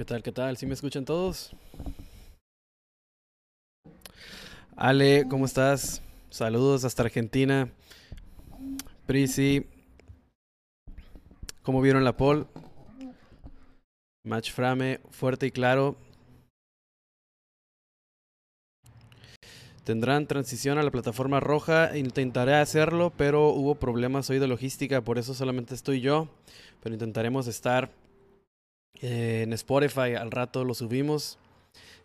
¿Qué tal? ¿Qué tal? ¿Sí me escuchan todos? Ale, ¿cómo estás? Saludos hasta Argentina. Prisi. ¿Cómo vieron la pole? Match Frame, fuerte y claro. Tendrán transición a la plataforma roja. Intentaré hacerlo, pero hubo problemas hoy de logística, por eso solamente estoy yo. Pero intentaremos estar eh, en Spotify. Al rato lo subimos.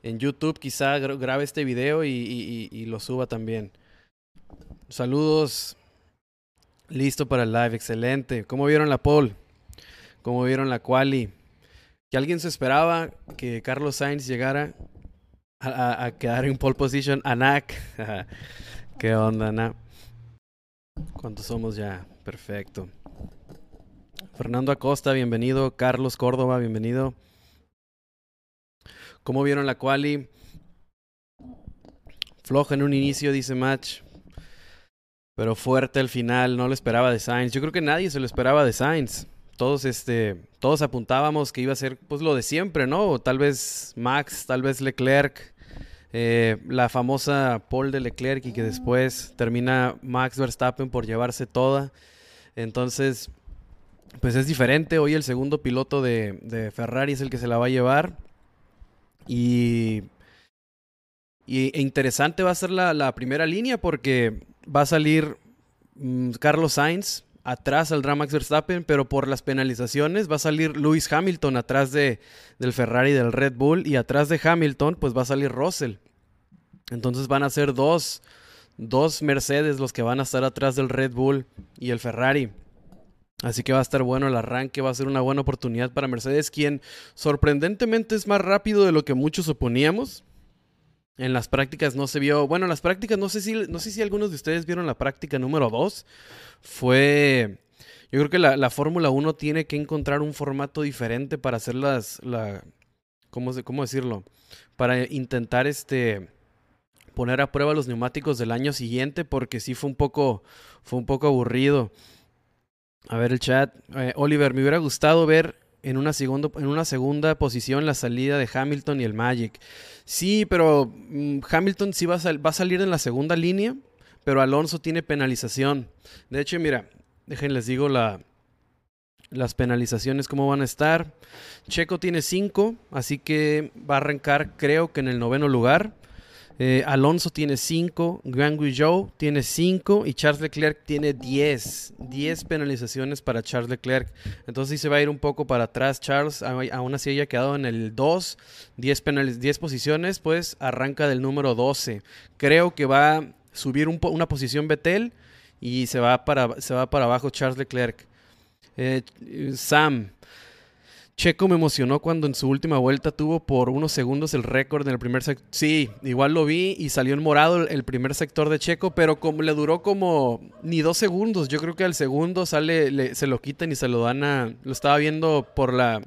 En YouTube quizá grabe este video y, lo suba también. Saludos. Listo para el live. Excelente. ¿Cómo vieron la poll? ¿Cómo vieron la quali? Que alguien se esperaba que Carlos Sainz llegara a, quedar en pole position. Anak. ¿Qué onda, Anak? ¿Cuántos somos ya? Perfecto. Fernando Acosta, bienvenido. Carlos Córdoba, bienvenido. ¿Cómo vieron la quali? Floja en un inicio, dice Match. Pero fuerte al final, no lo esperaba de Sainz. Yo creo que nadie se lo esperaba de Sainz. Todos, este, todos apuntábamos que iba a ser pues lo de siempre, ¿no? Tal vez Max, tal vez Leclerc. Eh, la famosa pole de Leclerc y que después termina Max Verstappen por llevarse toda. Entonces, pues es diferente. Hoy el segundo piloto de, Ferrari es el que se la va a llevar. Y, e interesante va a ser la, primera línea porque va a salir mm, Carlos Sainz atrás al Max Verstappen, pero por las penalizaciones va a salir Lewis Hamilton atrás de, del Ferrari del Red Bull y atrás de Hamilton pues va a salir Russell. Entonces van a ser dos, dos Mercedes los que van a estar atrás del Red Bull y el Ferrari. Así que va a estar bueno el arranque, va a ser una buena oportunidad para Mercedes, quien sorprendentemente es más rápido de lo que muchos suponíamos. En las prácticas no se vio, bueno, en las prácticas no sé si no sé si algunos de ustedes vieron la práctica número 2. Fue yo creo que la, la Fórmula 1 tiene que encontrar un formato diferente para hacer las la ¿cómo, cómo decirlo? Para intentar este poner a prueba los neumáticos del año siguiente porque sí fue un poco, fue un poco aburrido. A ver el chat. Eh, Oliver, me hubiera gustado ver en una, segundo, en una segunda posición la salida de Hamilton y el Magic. Sí, pero mm, Hamilton sí va a, va a salir en la segunda línea, pero Alonso tiene penalización. De hecho, mira, déjenles digo la, las penalizaciones cómo van a estar. Checo tiene 5, así que va a arrancar creo que en el noveno lugar. Eh, Alonso tiene 5, Guan Joe tiene 5 y Charles Leclerc tiene 10. 10 penalizaciones para Charles Leclerc. Entonces sí se va a ir un poco para atrás Charles, aún así haya quedado en el 2, 10, 10 posiciones, pues arranca del número 12. Creo que va a subir una posición Betel y se va para, se va para abajo Charles Leclerc. Eh, Sam, Checo me emocionó cuando en su última vuelta tuvo por unos segundos el récord en el primer sector. Sí, igual lo vi y salió en morado el primer sector de Checo, pero como le duró como ni dos segundos. Yo creo que al segundo sale, se lo quitan y se lo dan a. Lo estaba viendo por la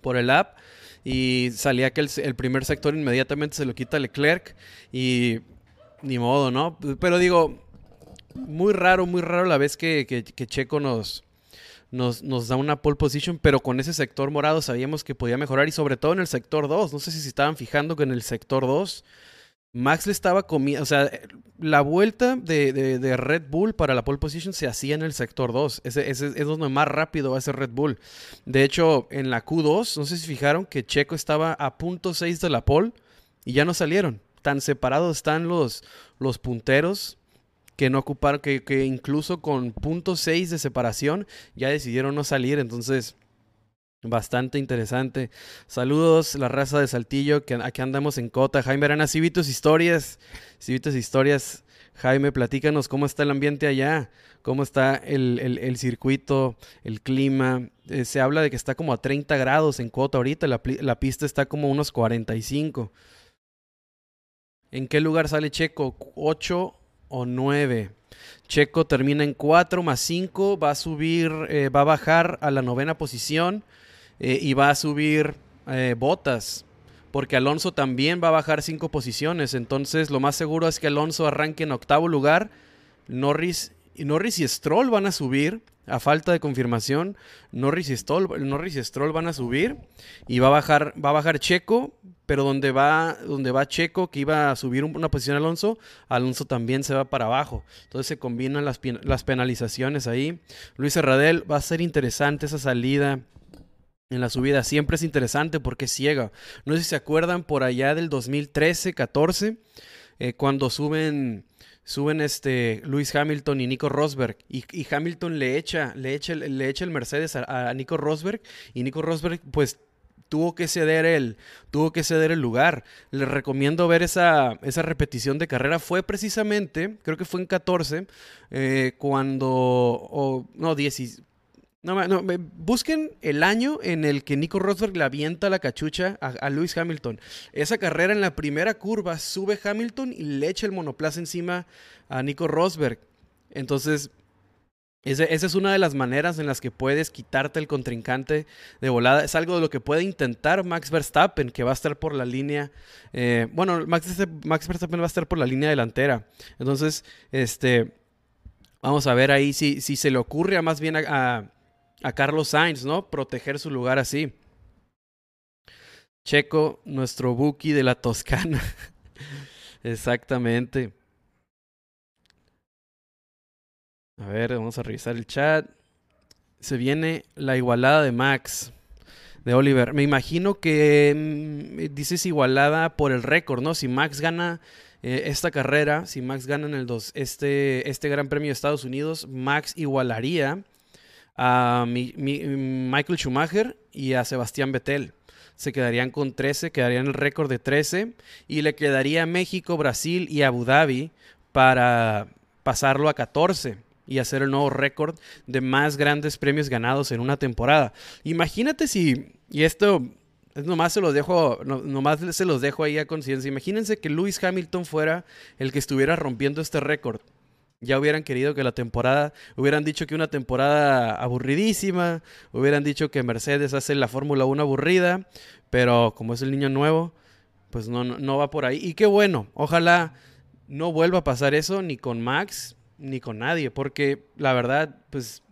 por el app y salía que el, primer sector inmediatamente se lo quita Leclerc y ni modo, ¿no? Pero digo, muy raro, muy raro la vez que Checo nos nos, nos, da una pole position, pero con ese sector morado sabíamos que podía mejorar y sobre todo en el sector 2. No sé si se estaban fijando que en el sector 2 Max le estaba comiendo, o sea, la vuelta de, de, Red Bull para la pole position se hacía en el sector 2. Ese, ese, es donde más rápido va a ser Red Bull. De hecho, en la Q2, no sé si fijaron que Checo estaba a punto 6 de la pole y ya no salieron. Tan separados están los, los punteros que no ocuparon, que, que incluso con punto 6 de separación ya decidieron no salir. Entonces, bastante interesante. Saludos, la raza de Saltillo, que aquí andamos en Cota. Jaime Arana, Civitos Historias, Civitos Historias. Jaime, platícanos cómo está el ambiente allá, cómo está el, el, circuito, el clima. Eh, se habla de que está como a 30 grados en Cota ahorita, la, la pista está como a unos 45. ¿En qué lugar sale Checo? 8 o 9. Checo termina en 4 más 5, va a subir, eh, va a bajar a la novena posición eh, y va a subir eh, botas, porque Alonso también va a bajar 5 posiciones, entonces lo más seguro es que Alonso arranque en octavo lugar, Norris, Norris y Stroll van a subir a falta de confirmación, Norris y Stroll, Norris Stroll van a subir y va a bajar, va a bajar Checo, pero donde va, donde va Checo, que iba a subir una posición Alonso, Alonso también se va para abajo. Entonces se combinan las, las penalizaciones ahí. Luis Herradel, va a ser interesante esa salida en la subida. Siempre es interesante porque es ciega. No sé si se acuerdan por allá del 2013, 14, eh, cuando suben suben este Luis Hamilton y Nico Rosberg y, Hamilton le echa le echa le echa el Mercedes a, Nico Rosberg y Nico Rosberg pues tuvo que ceder el tuvo que ceder el lugar. Les recomiendo ver esa, esa repetición de carrera. Fue precisamente creo que fue en 14 eh, cuando o no 10 no, no, busquen el año en el que Nico Rosberg le avienta la cachucha a, a, Lewis Hamilton. Esa carrera en la primera curva sube Hamilton y le echa el monoplaza encima a Nico Rosberg. Entonces, esa, es una de las maneras en las que puedes quitarte el contrincante de volada. Es algo de lo que puede intentar Max Verstappen, que va a estar por la línea. Eh, bueno, Max, Verstappen va a estar por la línea delantera. Entonces, este. Vamos a ver ahí si, si se le ocurre a más bien a Carlos Sainz, ¿no? Proteger su lugar así. Checo, nuestro Buki de la Toscana. Exactamente. A ver, vamos a revisar el chat. Se viene la igualada de Max, de Oliver. Me imagino que mm, dices igualada por el récord, ¿no? Si Max gana eh, esta carrera, si Max gana en el dos, este, este Gran Premio de Estados Unidos, Max igualaría a Michael Schumacher y a Sebastián Vettel. Se quedarían con 13, quedarían el récord de 13 y le quedaría a México, Brasil y Abu Dhabi para pasarlo a 14 y hacer el nuevo récord de más grandes premios ganados en una temporada. Imagínate si, y esto nomás se los dejo, nomás se los dejo ahí a conciencia. Imagínense que Lewis Hamilton fuera el que estuviera rompiendo este récord ya hubieran querido que la temporada, hubieran dicho que una temporada aburridísima, hubieran dicho que Mercedes hace la Fórmula 1 aburrida, pero como es el niño nuevo, pues no, no, va por ahí. Y qué bueno, ojalá no vuelva a pasar eso ni con Max ni con nadie, porque la verdad, pues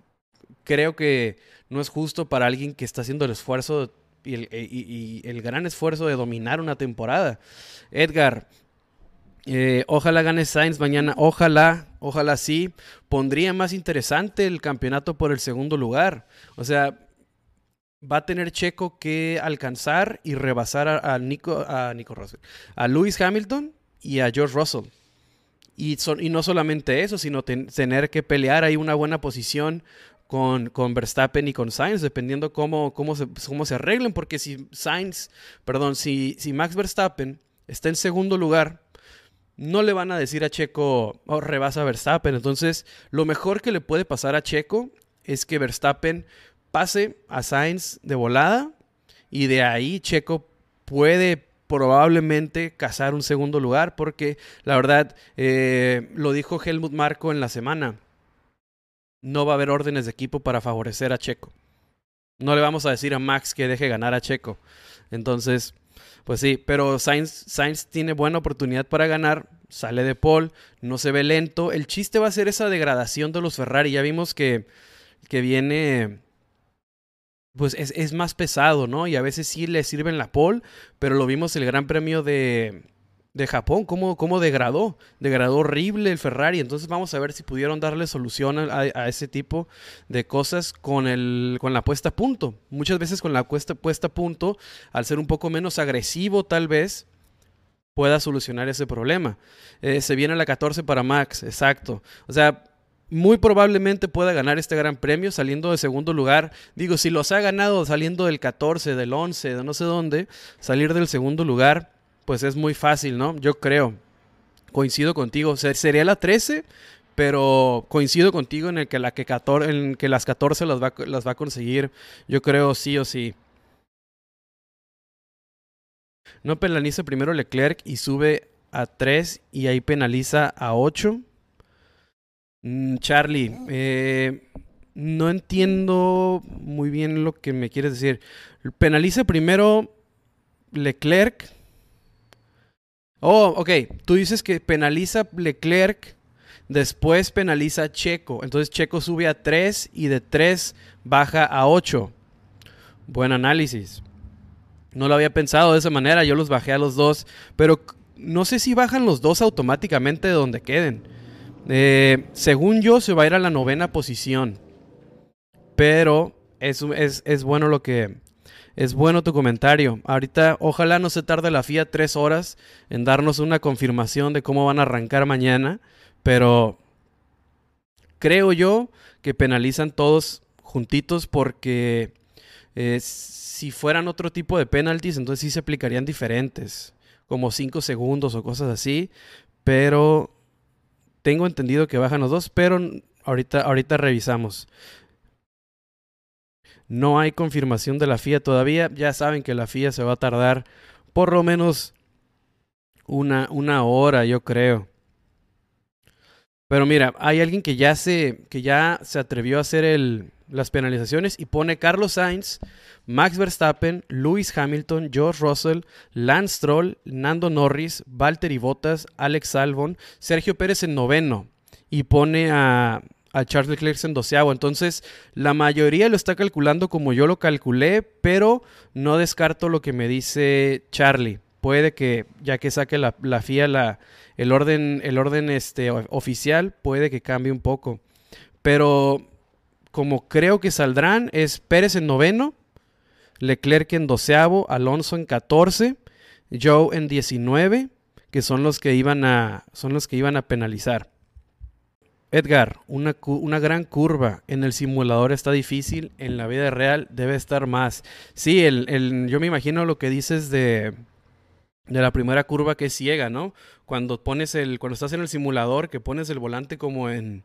creo que no es justo para alguien que está haciendo el esfuerzo y el, y el gran esfuerzo de dominar una temporada. Edgar, eh, ojalá gane Sainz mañana, ojalá, ojalá sí. Pondría más interesante el campeonato por el segundo lugar. O sea, va a tener Checo que alcanzar y rebasar a, Nico, a Nico Russell, a Lewis Hamilton y a George Russell. Y, y no solamente eso, sino tener que pelear ahí una buena posición con, con, Verstappen y con Sainz, dependiendo cómo, cómo, se, cómo se arreglen, porque si Sainz, perdón, si, si Max Verstappen está en segundo lugar, no le van a decir a Checo, oh, rebasa a Verstappen. Entonces, lo mejor que le puede pasar a Checo es que Verstappen pase a Sainz de volada y de ahí Checo puede probablemente cazar un segundo lugar porque la verdad eh, lo dijo Helmut Marco en la semana. No va a haber órdenes de equipo para favorecer a Checo. No le vamos a decir a Max que deje ganar a Checo. Entonces, pues sí, pero Sainz, Sainz tiene buena oportunidad para ganar, sale de pole, no se ve lento. El chiste va a ser esa degradación de los Ferrari. Ya vimos que, que viene, pues es, es, más pesado, ¿no? Y a veces sí le sirven la pole, pero lo vimos el Gran Premio de, de Japón, cómo, cómo degradó, degradó horrible el Ferrari. Entonces vamos a ver si pudieron darle solución a, ese tipo de cosas con, el, con la puesta a punto. Muchas veces con la puesta, puesta a punto, al ser un poco menos agresivo tal vez, pueda solucionar ese problema. Eh, se viene la 14 para Max, exacto. O sea, muy probablemente pueda ganar este gran premio saliendo de segundo lugar. Digo, si los ha ganado saliendo del 14, del 11, de no sé dónde, salir del segundo lugar pues es muy fácil, ¿no? Yo creo. Coincido contigo. Sería la 13, pero coincido contigo en el que, la que, 14, en que las 14 las va, las va a conseguir. Yo creo sí o sí. No penaliza primero Leclerc y sube a 3 y ahí penaliza a 8. Mm, Charlie, eh, no entiendo muy bien lo que me quieres decir. Penaliza primero Leclerc Oh, ok. Tú dices que penaliza Leclerc Después penaliza Checo. Entonces Checo sube a 3 y de 3 baja a 8. Buen análisis. No lo había pensado de esa manera, yo los bajé a los dos, pero no sé si bajan los dos automáticamente de donde queden. Eh, según yo, se va a ir a la novena posición. Pero es, es, bueno lo que. Es bueno tu comentario. Ahorita, ojalá no se tarde la FIA tres horas en darnos una confirmación de cómo van a arrancar mañana. Pero creo yo que penalizan todos juntitos porque eh, si fueran otro tipo de penalties, entonces sí se aplicarían diferentes, como 5 segundos o cosas así, pero tengo entendido que bajan los dos, pero ahorita, ahorita revisamos. No hay confirmación de la FIA todavía, ya saben que la FIA se va a tardar por lo menos una, una hora, yo creo. Pero mira, hay alguien que ya se, que ya se atrevió a hacer el, las penalizaciones y pone Carlos Sainz, Max Verstappen, Lewis Hamilton, George Russell, Lance Stroll, Nando Norris, Valtteri Bottas, Alex Albon, Sergio Pérez en noveno y pone a, a Charles Leclerc en doceavo. Entonces, la mayoría lo está calculando como yo lo calculé, pero no descarto lo que me dice Charlie. Puede que, ya que saque la, la FIA la, el orden, el orden este, oficial, puede que cambie un poco. Pero como creo que saldrán, es Pérez en noveno, Leclerc en doceavo, Alonso en catorce, Joe en diecinueve, que son los que iban a, son los que iban a penalizar. Edgar, una, una, gran curva en el simulador está difícil, en la vida real debe estar más. Sí, el, el, yo me imagino lo que dices de, de la primera curva que es ciega, ¿no? Cuando pones el, cuando estás en el simulador, que pones el volante como en,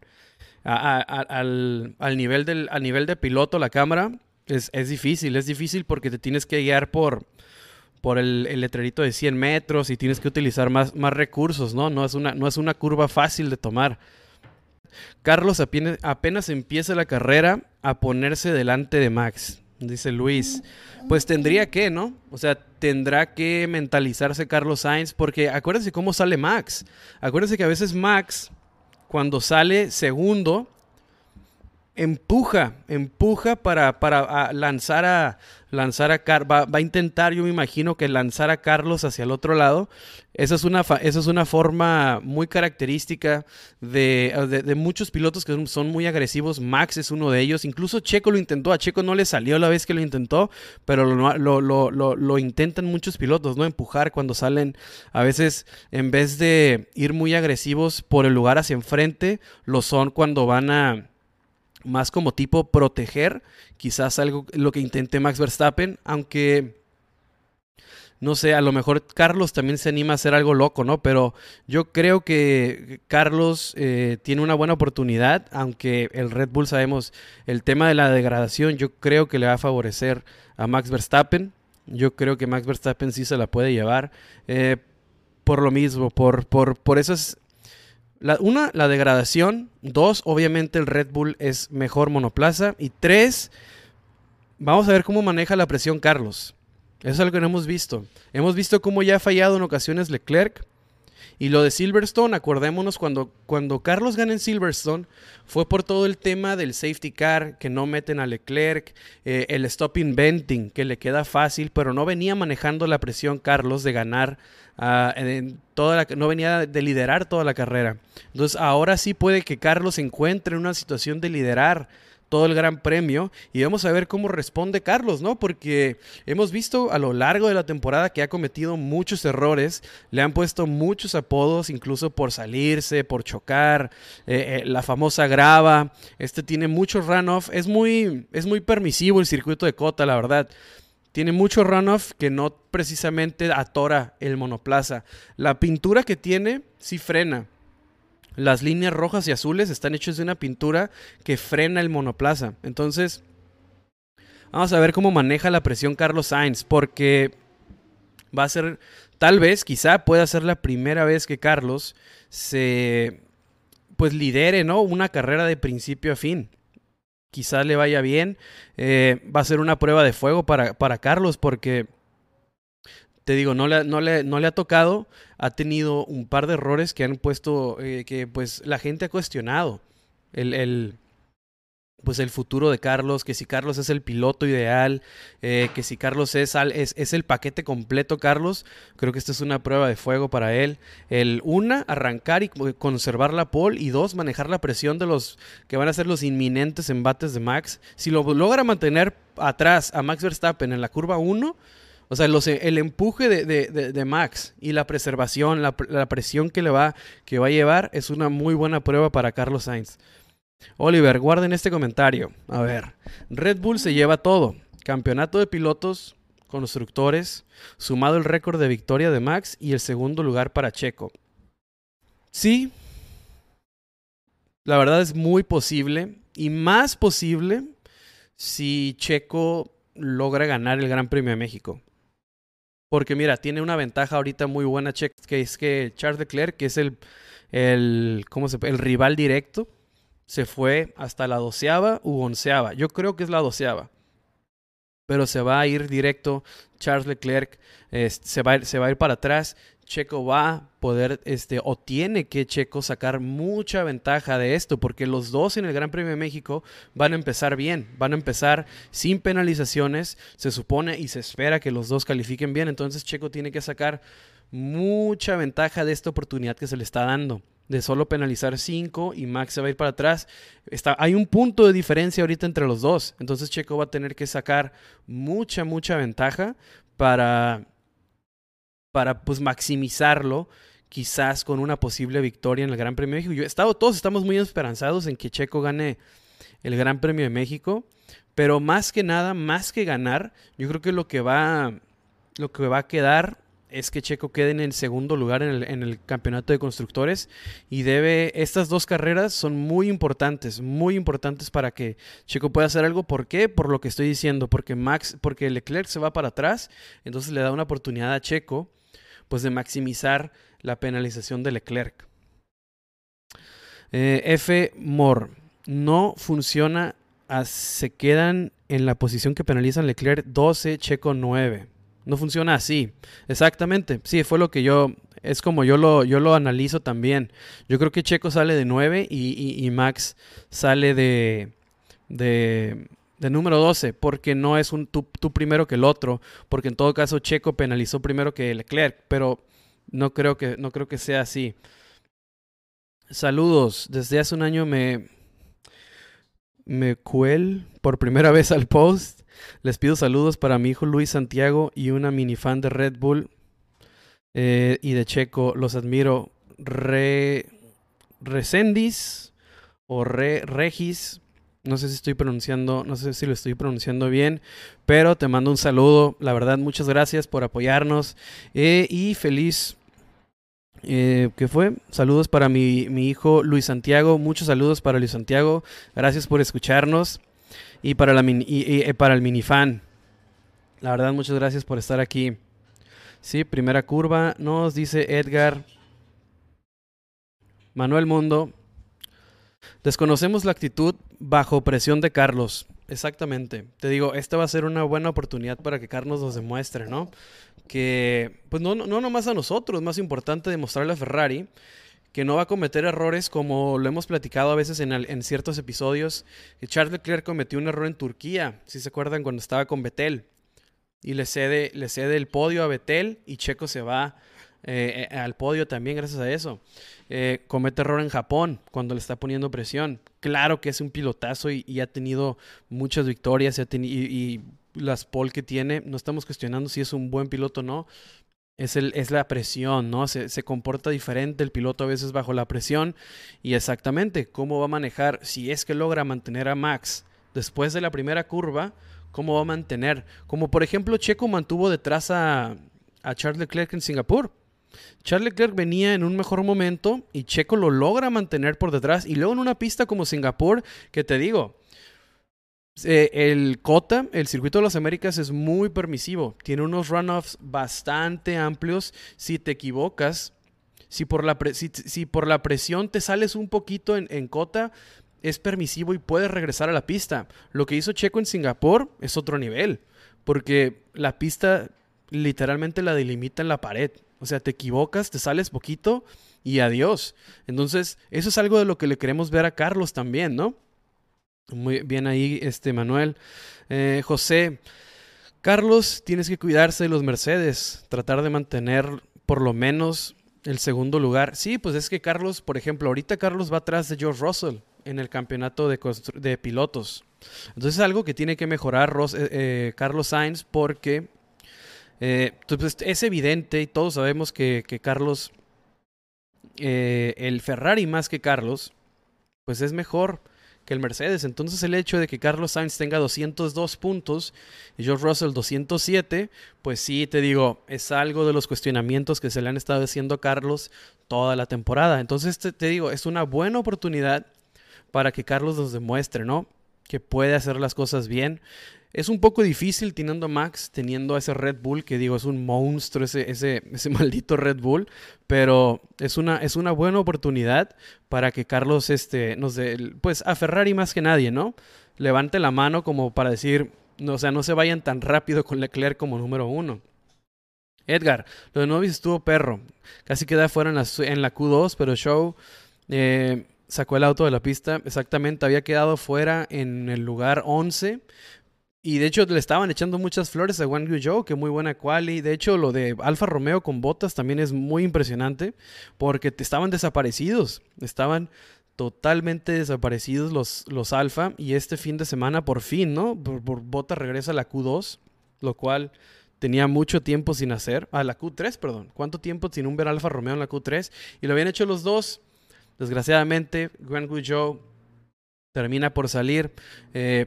al, al, nivel del, nivel de piloto, la cámara, es, es, difícil, es difícil porque te tienes que guiar por, por el, el, letrerito de 100 metros y tienes que utilizar más, más recursos, ¿no? No es, una, no es una curva fácil de tomar. Carlos apenas, empieza la carrera a ponerse delante de Max, dice Luis. Pues tendría que, ¿no? O sea, tendrá que mentalizarse Carlos Sainz porque acuérdense cómo sale Max. Acuérdense que a veces Max cuando sale segundo, empuja, empuja para, para lanzar a lanzar a Car va, a intentar, yo me imagino que lanzar a Carlos hacia el otro lado. Esa es una, esa es una forma muy característica de, de, muchos pilotos que son muy agresivos. Max es uno de ellos. Incluso Checo lo intentó. A Checo no le salió la vez que lo intentó, pero lo, lo, lo, lo intentan muchos pilotos, ¿no? Empujar cuando salen. A veces, en vez de ir muy agresivos por el lugar hacia enfrente, lo son cuando van a más como tipo proteger, quizás algo lo que intente Max Verstappen, aunque no sé, a lo mejor Carlos también se anima a hacer algo loco, ¿no? Pero yo creo que Carlos eh, tiene una buena oportunidad, aunque el Red Bull sabemos el tema de la degradación, yo creo que le va a favorecer a Max Verstappen. Yo creo que Max Verstappen sí se la puede llevar. Eh, por lo mismo, por, por, por una, la degradación. Dos, obviamente el Red Bull es mejor monoplaza. Y tres, vamos a ver cómo maneja la presión Carlos. Eso es algo que no hemos visto. Hemos visto cómo ya ha fallado en ocasiones Leclerc. Y lo de Silverstone, acordémonos, cuando, cuando Carlos gana en Silverstone, fue por todo el tema del safety car, que no meten a Leclerc, eh, el stop inventing, que le queda fácil, pero no venía manejando la presión Carlos de ganar, ah, en toda la, no venía de liderar toda la carrera. Entonces ahora sí puede que Carlos se encuentre en una situación de liderar todo el Gran Premio y vamos a ver cómo responde Carlos, ¿no? Porque hemos visto a lo largo de la temporada que ha cometido muchos errores, le han puesto muchos apodos, incluso por salirse, por chocar, eh, eh, la famosa grava, este tiene mucho runoff, es muy, es muy permisivo el circuito de Cota, la verdad. Tiene mucho runoff que no precisamente atora el monoplaza. La pintura que tiene sí frena las líneas rojas y azules están hechas de una pintura que frena el monoplaza. Entonces, vamos a ver cómo maneja la presión Carlos Sainz, porque va a ser, tal vez, quizá pueda ser la primera vez que Carlos se, pues lidere, ¿no? Una carrera de principio a fin. Quizá le vaya bien. Eh, va a ser una prueba de fuego para, para Carlos, porque te digo, no le, no le, no le ha tocado, ha tenido un par de errores que han puesto, eh, que pues la gente ha cuestionado. El, el, pues el futuro de Carlos, que si Carlos es el piloto ideal, eh, que si Carlos es, es, el paquete completo, Carlos, creo que esta es una prueba de fuego para él. El una, arrancar y conservar la pole y dos, manejar la presión de los que van a ser los inminentes embates de Max. Si lo logra mantener atrás a Max Verstappen en la curva 1, o sea, los, el empuje de, de, de, Max y la preservación, la, la, presión que le va, que va a llevar, es una muy buena prueba para Carlos Sainz. Oliver, guarden este comentario. A ver, Red Bull se lleva todo. Campeonato de pilotos, constructores, sumado el récord de victoria de Max y el segundo lugar para Checo. Sí, la verdad es muy posible y más posible si Checo logra ganar el Gran Premio de México. Porque mira, tiene una ventaja ahorita muy buena Checo, que es que Charles Leclerc, que es el, el, ¿cómo se, el rival directo, se fue hasta la doceava u onceava. Yo creo que es la doceava. Pero se va a ir directo. Charles Leclerc se, va, se va a ir para atrás. Checo va a poder, este, o tiene que Checo sacar mucha ventaja de esto, porque los dos en el Gran Premio de México van a empezar bien, van a empezar sin penalizaciones, se supone y se espera que los dos califiquen bien, entonces Checo tiene que sacar mucha ventaja de esta oportunidad que se le está dando de solo penalizar 5 y Max se va a ir para atrás. Está, hay un punto de diferencia ahorita entre los dos. Entonces Checo va a tener que sacar mucha, mucha ventaja para, para pues maximizarlo quizás con una posible victoria en el Gran Premio de México. Estado, todos estamos muy esperanzados en que Checo gane el Gran Premio de México, pero más que nada, más que ganar, yo creo que lo que va, lo que va a quedar es que Checo quede en el segundo lugar en el, campeonato de constructores y debe, estas dos carreras son muy importantes, muy importantes para que Checo pueda hacer algo. ¿Por qué? Por lo que estoy diciendo, porque Max, porque Leclerc se va para atrás, entonces le da una oportunidad a Checo, pues de maximizar la penalización de Leclerc. Eh, F. Moore, no funciona, se quedan en la posición que penalizan Leclerc 12, Checo 9. No funciona así. Exactamente. Sí, fue lo que yo. Es como yo lo, yo lo analizo también. Yo creo que Checo sale de 9 y, Max sale de, de, de, número 12, porque no es un tú, primero que el otro, porque en todo caso Checo penalizó primero que Leclerc, pero no creo que, no creo que sea así. Saludos. Desde hace un año me, me cuel por primera vez al post les pido saludos para mi hijo Luis Santiago y una mini fan de Red Bull eh, y de Checo. Los admiro. Re, Resendis o Re, Regis. No sé si estoy pronunciando, no sé si lo estoy pronunciando bien, pero te mando un saludo. La verdad, muchas gracias por apoyarnos eh, y feliz eh, ¿Qué fue? Saludos para mi, mi, hijo Luis Santiago. Muchos saludos para Luis Santiago. Gracias por escucharnos y para, la y, eh, para el minifan. La verdad, muchas gracias por estar aquí. Sí, primera curva. Nos dice Edgar. Manuel Mundo. Desconocemos la actitud bajo presión de Carlos. Exactamente. Te digo, esta va a ser una buena oportunidad para que Carlos nos demuestre, ¿no? Que, pues no, no, no nomás a nosotros, más importante demostrarle a Ferrari que no va a cometer errores como lo hemos platicado a veces en, en ciertos episodios. Charles Leclerc cometió un error en Turquía, si se acuerdan, cuando estaba con Betel. Y le cede, le cede el podio a Betel y Checo se va eh, eh, al podio también gracias a eso. Eh, comete error en Japón cuando le está poniendo presión. Claro que es un pilotazo y, ha tenido muchas victorias y, y, las pole que tiene. No estamos cuestionando si es un buen piloto o no, es, el, es la presión, ¿no? Se, se, comporta diferente el piloto a veces bajo la presión y exactamente cómo va a manejar, si es que logra mantener a Max después de la primera curva, cómo va a mantener. Como por ejemplo Checo mantuvo detrás a, a Charles Leclerc en Singapur. Charles Leclerc venía en un mejor momento y Checo lo logra mantener por detrás y luego en una pista como Singapur, que te digo, eh, el COTA, el Circuito de las Américas, es muy permisivo. Tiene unos runoffs bastante amplios. Si te equivocas, si por la, presión te sales un poquito en, en, COTA, es permisivo y puedes regresar a la pista. Lo que hizo Checo en Singapur es otro nivel, porque la pista literalmente la delimita en la pared. O sea, te equivocas, te sales poquito y adiós. Entonces, eso es algo de lo que le queremos ver a Carlos también, ¿no? Muy bien ahí, este Manuel. Eh, José, Carlos, tienes que cuidarse de los Mercedes, tratar de mantener por lo menos el segundo lugar. Sí, pues es que Carlos, por ejemplo, ahorita Carlos va atrás de George Russell en el campeonato de, pilotos. Entonces es algo que tiene que mejorar eh, eh, Carlos Sainz porque eh, pues, es evidente y todos sabemos que, que Carlos, el Ferrari más que Carlos, pues es mejor que el Mercedes. Entonces el hecho de que Carlos Sainz tenga 202 puntos y George Russell 207, pues sí, te digo, es algo de los cuestionamientos que se le han estado haciendo a Carlos toda la temporada. Entonces te, te digo, es una buena oportunidad para que Carlos nos demuestre, ¿no? Que puede hacer las cosas bien. Es un poco difícil teniendo a Max, teniendo a ese Red Bull, que digo, es un monstruo ese, ese, ese maldito Red Bull, pero es una, es una buena oportunidad para que Carlos este, nos dé, pues a Ferrari más que nadie, ¿no? Levante la mano como para decir, no, o sea, no se vayan tan rápido con Leclerc como número uno. Edgar, lo de Novis estuvo perro. Casi queda fuera en la, en la Q2, pero Show eh, sacó el auto de la pista. Exactamente, había quedado fuera en el lugar 11. Y de hecho le estaban echando muchas flores a Wang Yu que muy buena quali. De hecho, lo de Alfa Romeo con botas también es muy impresionante porque estaban desaparecidos. Estaban totalmente desaparecidos los, los Alfa. Y este fin de semana, por fin, ¿no? Por, Botas regresa a la Q2, lo cual tenía mucho tiempo sin hacer. A la Q3, perdón. ¿Cuánto tiempo sin un ver Alfa Romeo en la Q3? Y lo habían hecho los dos. Desgraciadamente, Guan Yu termina por salir. Eh,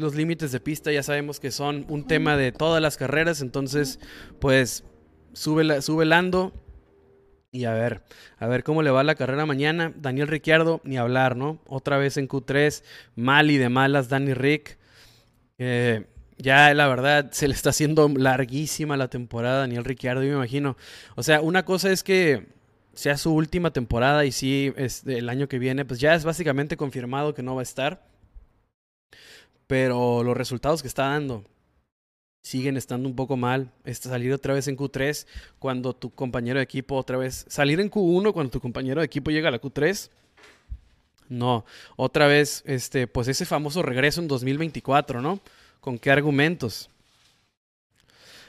los límites de pista ya sabemos que son un tema de todas las carreras, entonces pues sube, sube Lando y a ver, a ver cómo le va la carrera mañana. Daniel Ricciardo, ni hablar, ¿no? Otra vez en Q3, mal y de malas Danny Rick. Eh, ya la verdad se le está haciendo larguísima la temporada a Daniel Ricciardo, yo me imagino. O sea, una cosa es que sea su última temporada y sí, es el año que viene, pues ya es básicamente confirmado que no va a estar. Pero los resultados que está dando siguen estando un poco mal. Este, salir otra vez en Q3 cuando tu compañero de equipo otra vez. Salir en Q1 cuando tu compañero de equipo llega a la Q3. No, otra vez, este, pues ese famoso regreso en 2024, ¿no? ¿Con qué argumentos?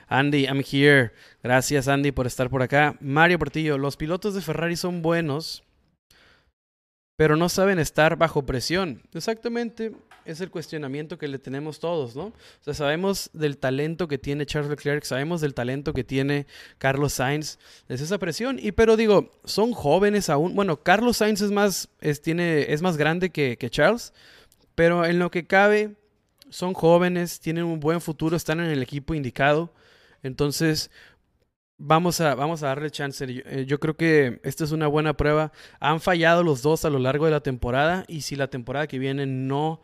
Andy, I'm here. Gracias, Andy, por estar por acá. Mario Portillo, los pilotos de Ferrari son buenos, pero no saben estar bajo presión. Exactamente, es el cuestionamiento que le tenemos todos, ¿no? O sea, sabemos del talento que tiene Charles Leclerc, sabemos del talento que tiene Carlos Sainz, es esa presión. Y pero digo, son jóvenes aún. Bueno, Carlos Sainz es más, es, tiene, es más grande que, que Charles, pero en lo que cabe, son jóvenes, tienen un buen futuro, están en el equipo indicado. Entonces, vamos a, vamos a darle chance. Eh, yo, creo que esta es una buena prueba. Han fallado los dos a lo largo de la temporada y si la temporada que viene no,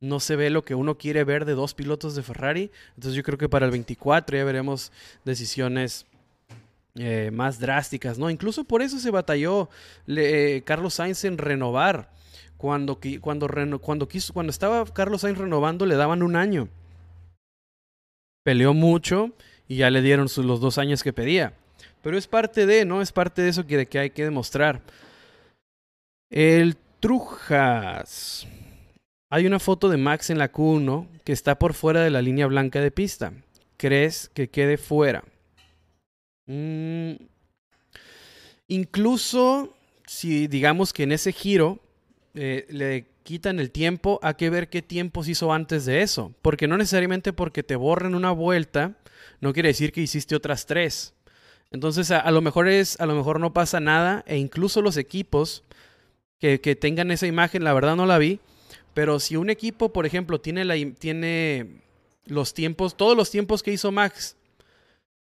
no se ve lo que uno quiere ver de dos pilotos de Ferrari, entonces yo creo que para el 24 ya veremos decisiones eh, más drásticas, ¿no? Incluso por eso se batalló eh, Carlos Sainz en renovar. Cuando, cuando, cuando, quiso, cuando estaba Carlos Sainz renovando le daban un año. Peleó mucho y ya le dieron los dos años que pedía. Pero es parte de, ¿no? Es parte de eso que, que hay que demostrar. El Trujas. Hay una foto de Max en la Q1 que está por fuera de la línea blanca de pista. ¿Crees que quede fuera? Mm. Incluso si digamos que en ese giro eh, le quitan el tiempo, hay que ver qué tiempos hizo antes de eso. Porque no necesariamente porque te borren una vuelta no quiere decir que hiciste otras tres. Entonces, a, lo mejor es, a lo mejor no pasa nada, e incluso los equipos que, que, tengan esa imagen, la verdad no la vi, pero si un equipo, por ejemplo, tiene, la, tiene los tiempos, todos los tiempos que hizo Max,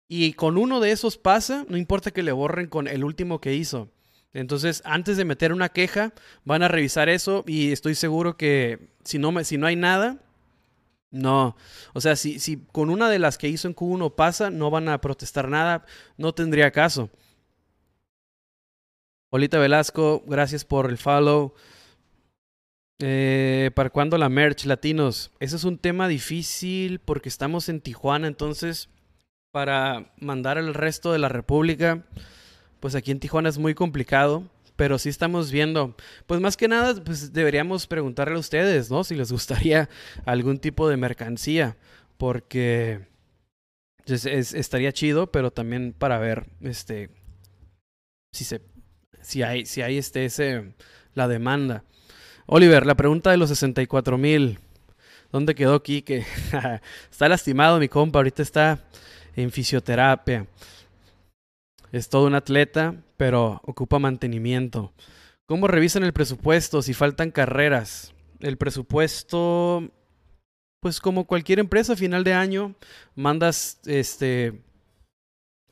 y con uno de esos pasa, no importa que le borren con el último que hizo. Entonces, antes de meter una queja, van a revisar eso y estoy seguro que si no, si no hay nada, no, o sea, si, si con una de las que hizo en Q1 pasa, no van a protestar nada, no tendría caso. Olita Velasco, gracias por el follow. Eh, ¿Para cuándo la merch latinos? Ese es un tema difícil porque estamos en Tijuana, entonces para mandar al resto de la República, pues aquí en Tijuana es muy complicado, pero sí estamos viendo, pues más que nada, pues deberíamos preguntarle a ustedes, ¿no? Si les gustaría algún tipo de mercancía, porque estaría chido, pero también para ver, este, si se, si hay, si hay este, ese, la demanda. Oliver, la pregunta de los 64 mil. ¿Dónde quedó Kike? está lastimado mi compa, ahorita está en fisioterapia. Es todo un atleta, pero ocupa mantenimiento. ¿Cómo revisan el presupuesto si faltan carreras? El presupuesto, pues como cualquier empresa, a final de año, mandas este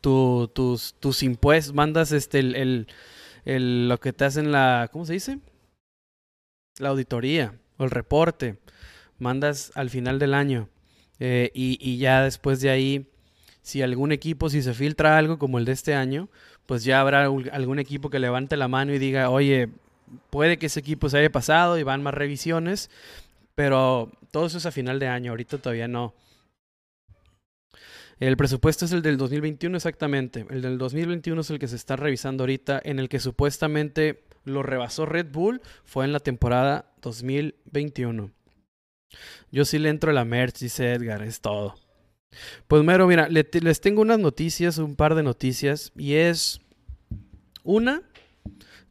tus, tus impuestos, mandas este el, el, lo que te hacen la, ¿cómo se dice? La auditoría o el reporte. Mandas al final del año. Eh, y, y ya después de ahí si algún equipo, si se filtra algo como el de este año, pues ya habrá algún equipo que levante la mano y diga, oye, puede que ese equipo se haya pasado y van más revisiones, pero todo eso es a final de año, ahorita todavía no. El presupuesto es el del 2021 exactamente. El del 2021 es el que se está revisando ahorita, en el que supuestamente lo rebasó Red Bull, fue en la temporada 2021. Yo sí le entro a la merch, dice Edgar, es todo. Pues mero, mira, les tengo unas noticias, un par de noticias, y es una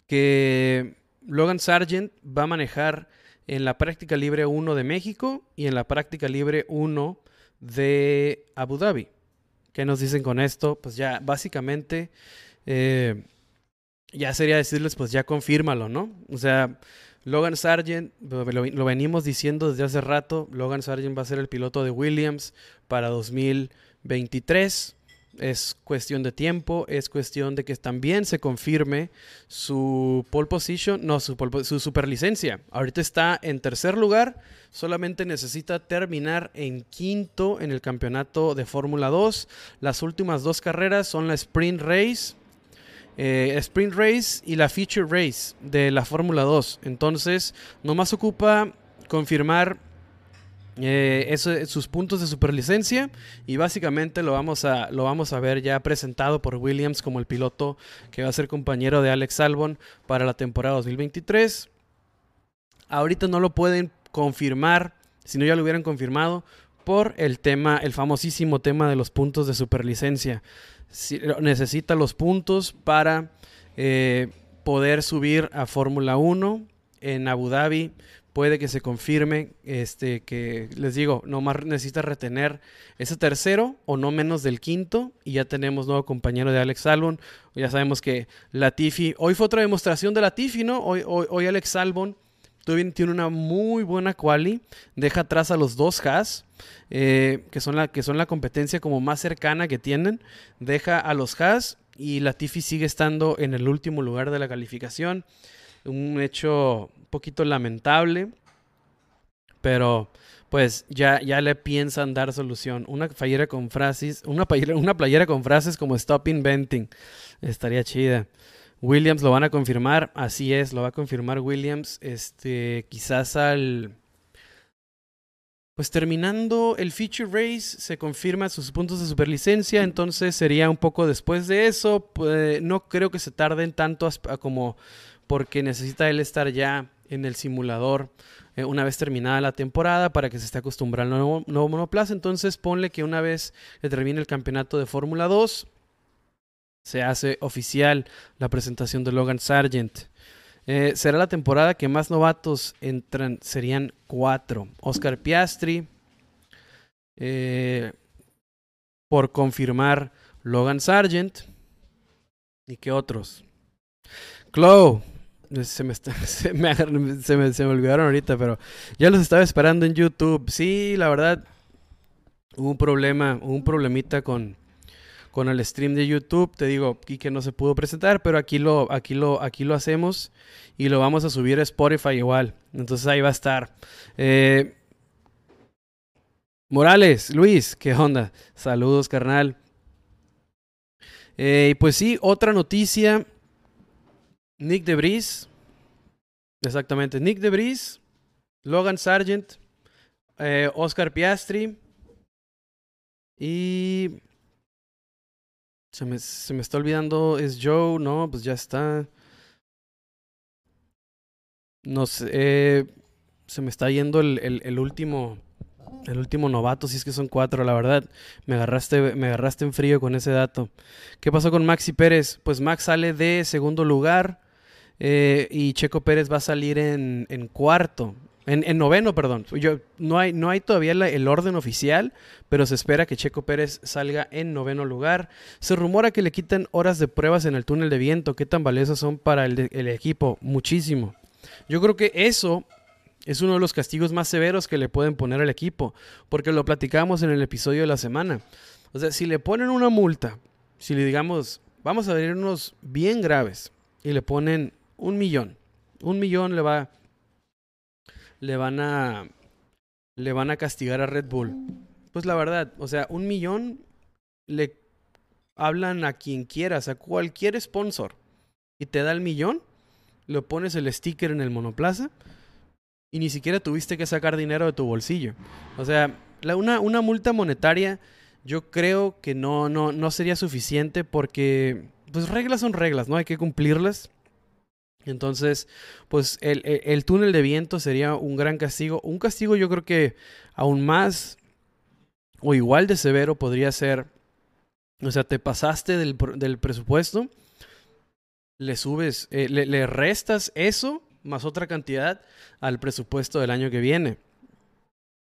que Logan Sargent va a manejar en la práctica libre 1 de México y en la práctica libre 1 de Abu Dhabi. ¿Qué nos dicen con esto? Pues ya básicamente eh, ya sería decirles, pues ya confírmalo, ¿no? O sea, Logan Sargent, lo, venimos diciendo desde hace rato, Logan Sargent va a ser el piloto de Williams para 2023. Es cuestión de tiempo, es cuestión de que también se confirme su pole position, no, su, su superlicencia. Ahorita está en tercer lugar, solamente necesita terminar en quinto en el campeonato de Fórmula 2. Las últimas dos carreras son la Sprint Race eh, Sprint Race y la Feature Race de la Fórmula 2. Entonces, nomás ocupa confirmar eh, sus puntos de superlicencia y básicamente lo vamos, a, lo vamos a ver ya presentado por Williams como el piloto que va a ser compañero de Alex Albon para la temporada 2023. Ahorita no lo pueden confirmar, si no ya lo hubieran confirmado, por el tema, el famosísimo tema de los puntos de superlicencia necesita los puntos para eh, poder subir a Fórmula 1 en Abu Dhabi. Puede que se confirme este, que, les digo, nomás necesita retener ese tercero o no menos del quinto. Y ya tenemos nuevo compañero de Alex Albon. Ya sabemos que Latifi, hoy fue otra demostración de Latifi, ¿no? Hoy, hoy, hoy Alex Albon tiene una muy buena quali. Deja atrás a los dos Haas, eh, que, son la, que son la competencia como más cercana que tienen. Deja a los Haas y Latifi sigue estando en el último lugar de la calificación. Un hecho un poquito lamentable, pero pues ya, ya le piensan dar solución. Una playera con frases, una una playera con frases como Stop Inventing. Estaría chida. Williams lo van a confirmar, así es, lo va a confirmar Williams, este, quizás al... Pues terminando el feature race, se confirma sus puntos de superlicencia, entonces sería un poco después de eso. Pues, no creo que se tarden tanto como porque necesita él estar ya en el simulador eh, una vez terminada la temporada para que se esté acostumbrando al nuevo, nuevo monoplaza. Entonces ponle que una vez que termine el campeonato de Fórmula 2, se hace oficial la presentación de Logan Sargent. Eh, será la temporada que más novatos entran, serían cuatro. Oscar Piastri, eh, por confirmar Logan Sargent. ¿Y qué otros? Chloe, me, se, me, se, me, se me olvidaron ahorita, pero ya los estaba esperando en YouTube. Sí, la verdad, hubo un problema, hubo un problemita con, con el stream de YouTube. Te digo, que no se pudo presentar, pero aquí lo, aquí lo, aquí lo hacemos y lo vamos a subir a Spotify igual. Entonces ahí va a estar. Eh, Morales, Luis, ¿qué onda? Saludos, carnal. Eh, pues sí, otra noticia. Nick DeBris. Exactamente, Nick DeBris, Logan Sargent, eh, Oscar Piastri y Se me, se me está olvidando, es Joe, no, pues ya está. No sé, eh, se me está yendo el, el, el, último, el último novato, si es que son cuatro, la verdad. Me agarraste, me agarraste en frío con ese dato. ¿Qué pasó con Maxi Pérez? Pues Max sale de segundo lugar eh, y Checo Pérez va a salir en, en cuarto. En, noveno, perdón. Yo, no, hay, no hay todavía el orden oficial, pero se espera que Checo Pérez salga en noveno lugar. Se rumora que le quitan horas de pruebas en el túnel de viento. ¿Qué tan valiosas son para el, el equipo? Muchísimo. Yo creo que eso es uno de los castigos más severos que le pueden poner al equipo, porque lo platicamos en el episodio de la semana. O sea, si le ponen una multa, si le digamos, vamos a ver unos bien graves, y le ponen un millón, un millón le va le van a le van a castigar a Red Bull. Pues la verdad, o sea, un millón le hablan a quien quieras, a cualquier sponsor y te da el millón, le pones el sticker en el monoplaza y ni siquiera tuviste que sacar dinero de tu bolsillo. O sea, la, una, una multa monetaria yo creo que no, no, no sería suficiente porque pues reglas son reglas, ¿no? Hay que cumplirlas. Entonces, pues el, túnel de viento sería un gran castigo. Un castigo yo creo que aún más o igual de severo podría ser, o sea, te pasaste del, del presupuesto, le subes, eh, le, le restas eso más otra cantidad al presupuesto del año que viene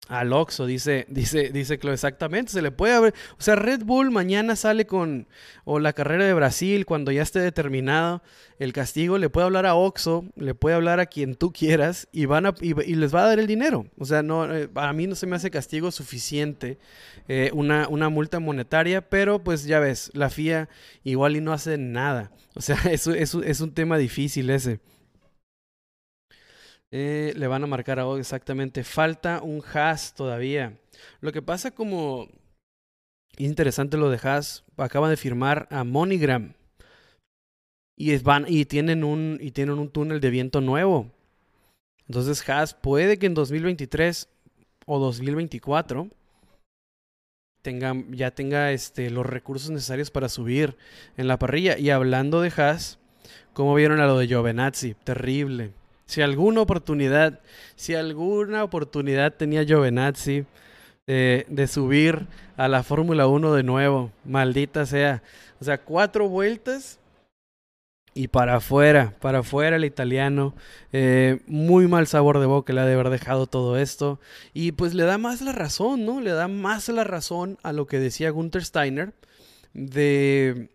al Oxo, dice, dice, dice que exactamente, se le puede haber, o sea, Red Bull mañana sale con, o la carrera de Brasil, cuando ya esté determinado el castigo, le puede hablar a Oxo, le puede hablar a quien tú quieras y van a, y, les va a dar el dinero. O sea, no, eh, para mí no se me hace castigo suficiente eh, una, una multa monetaria, pero pues ya ves, la FIA igual y no hace nada. O sea, eso, eso es un tema difícil ese. Eh, le van a marcar a exactamente. Falta un Haas todavía. Lo que pasa como... Interesante lo de Haas. Acaban de firmar a MoneyGram. Y, van, y, tienen un, y tienen un túnel de viento nuevo. Entonces Haas puede que en 2023 o 2024 tenga, ya tenga este, los recursos necesarios para subir en la parrilla. Y hablando de Haas, ¿cómo vieron a lo de Giovenazzi? Terrible. Si alguna oportunidad, si alguna oportunidad tenía Giovenazzi eh, de subir a la Fórmula 1 de nuevo, maldita sea. O sea, cuatro vueltas y para afuera, para afuera el italiano. Eh, muy mal sabor de boca le ha de haber dejado todo esto. Y pues le da más la razón, ¿no? Le da más la razón a lo que decía Gunther Steiner de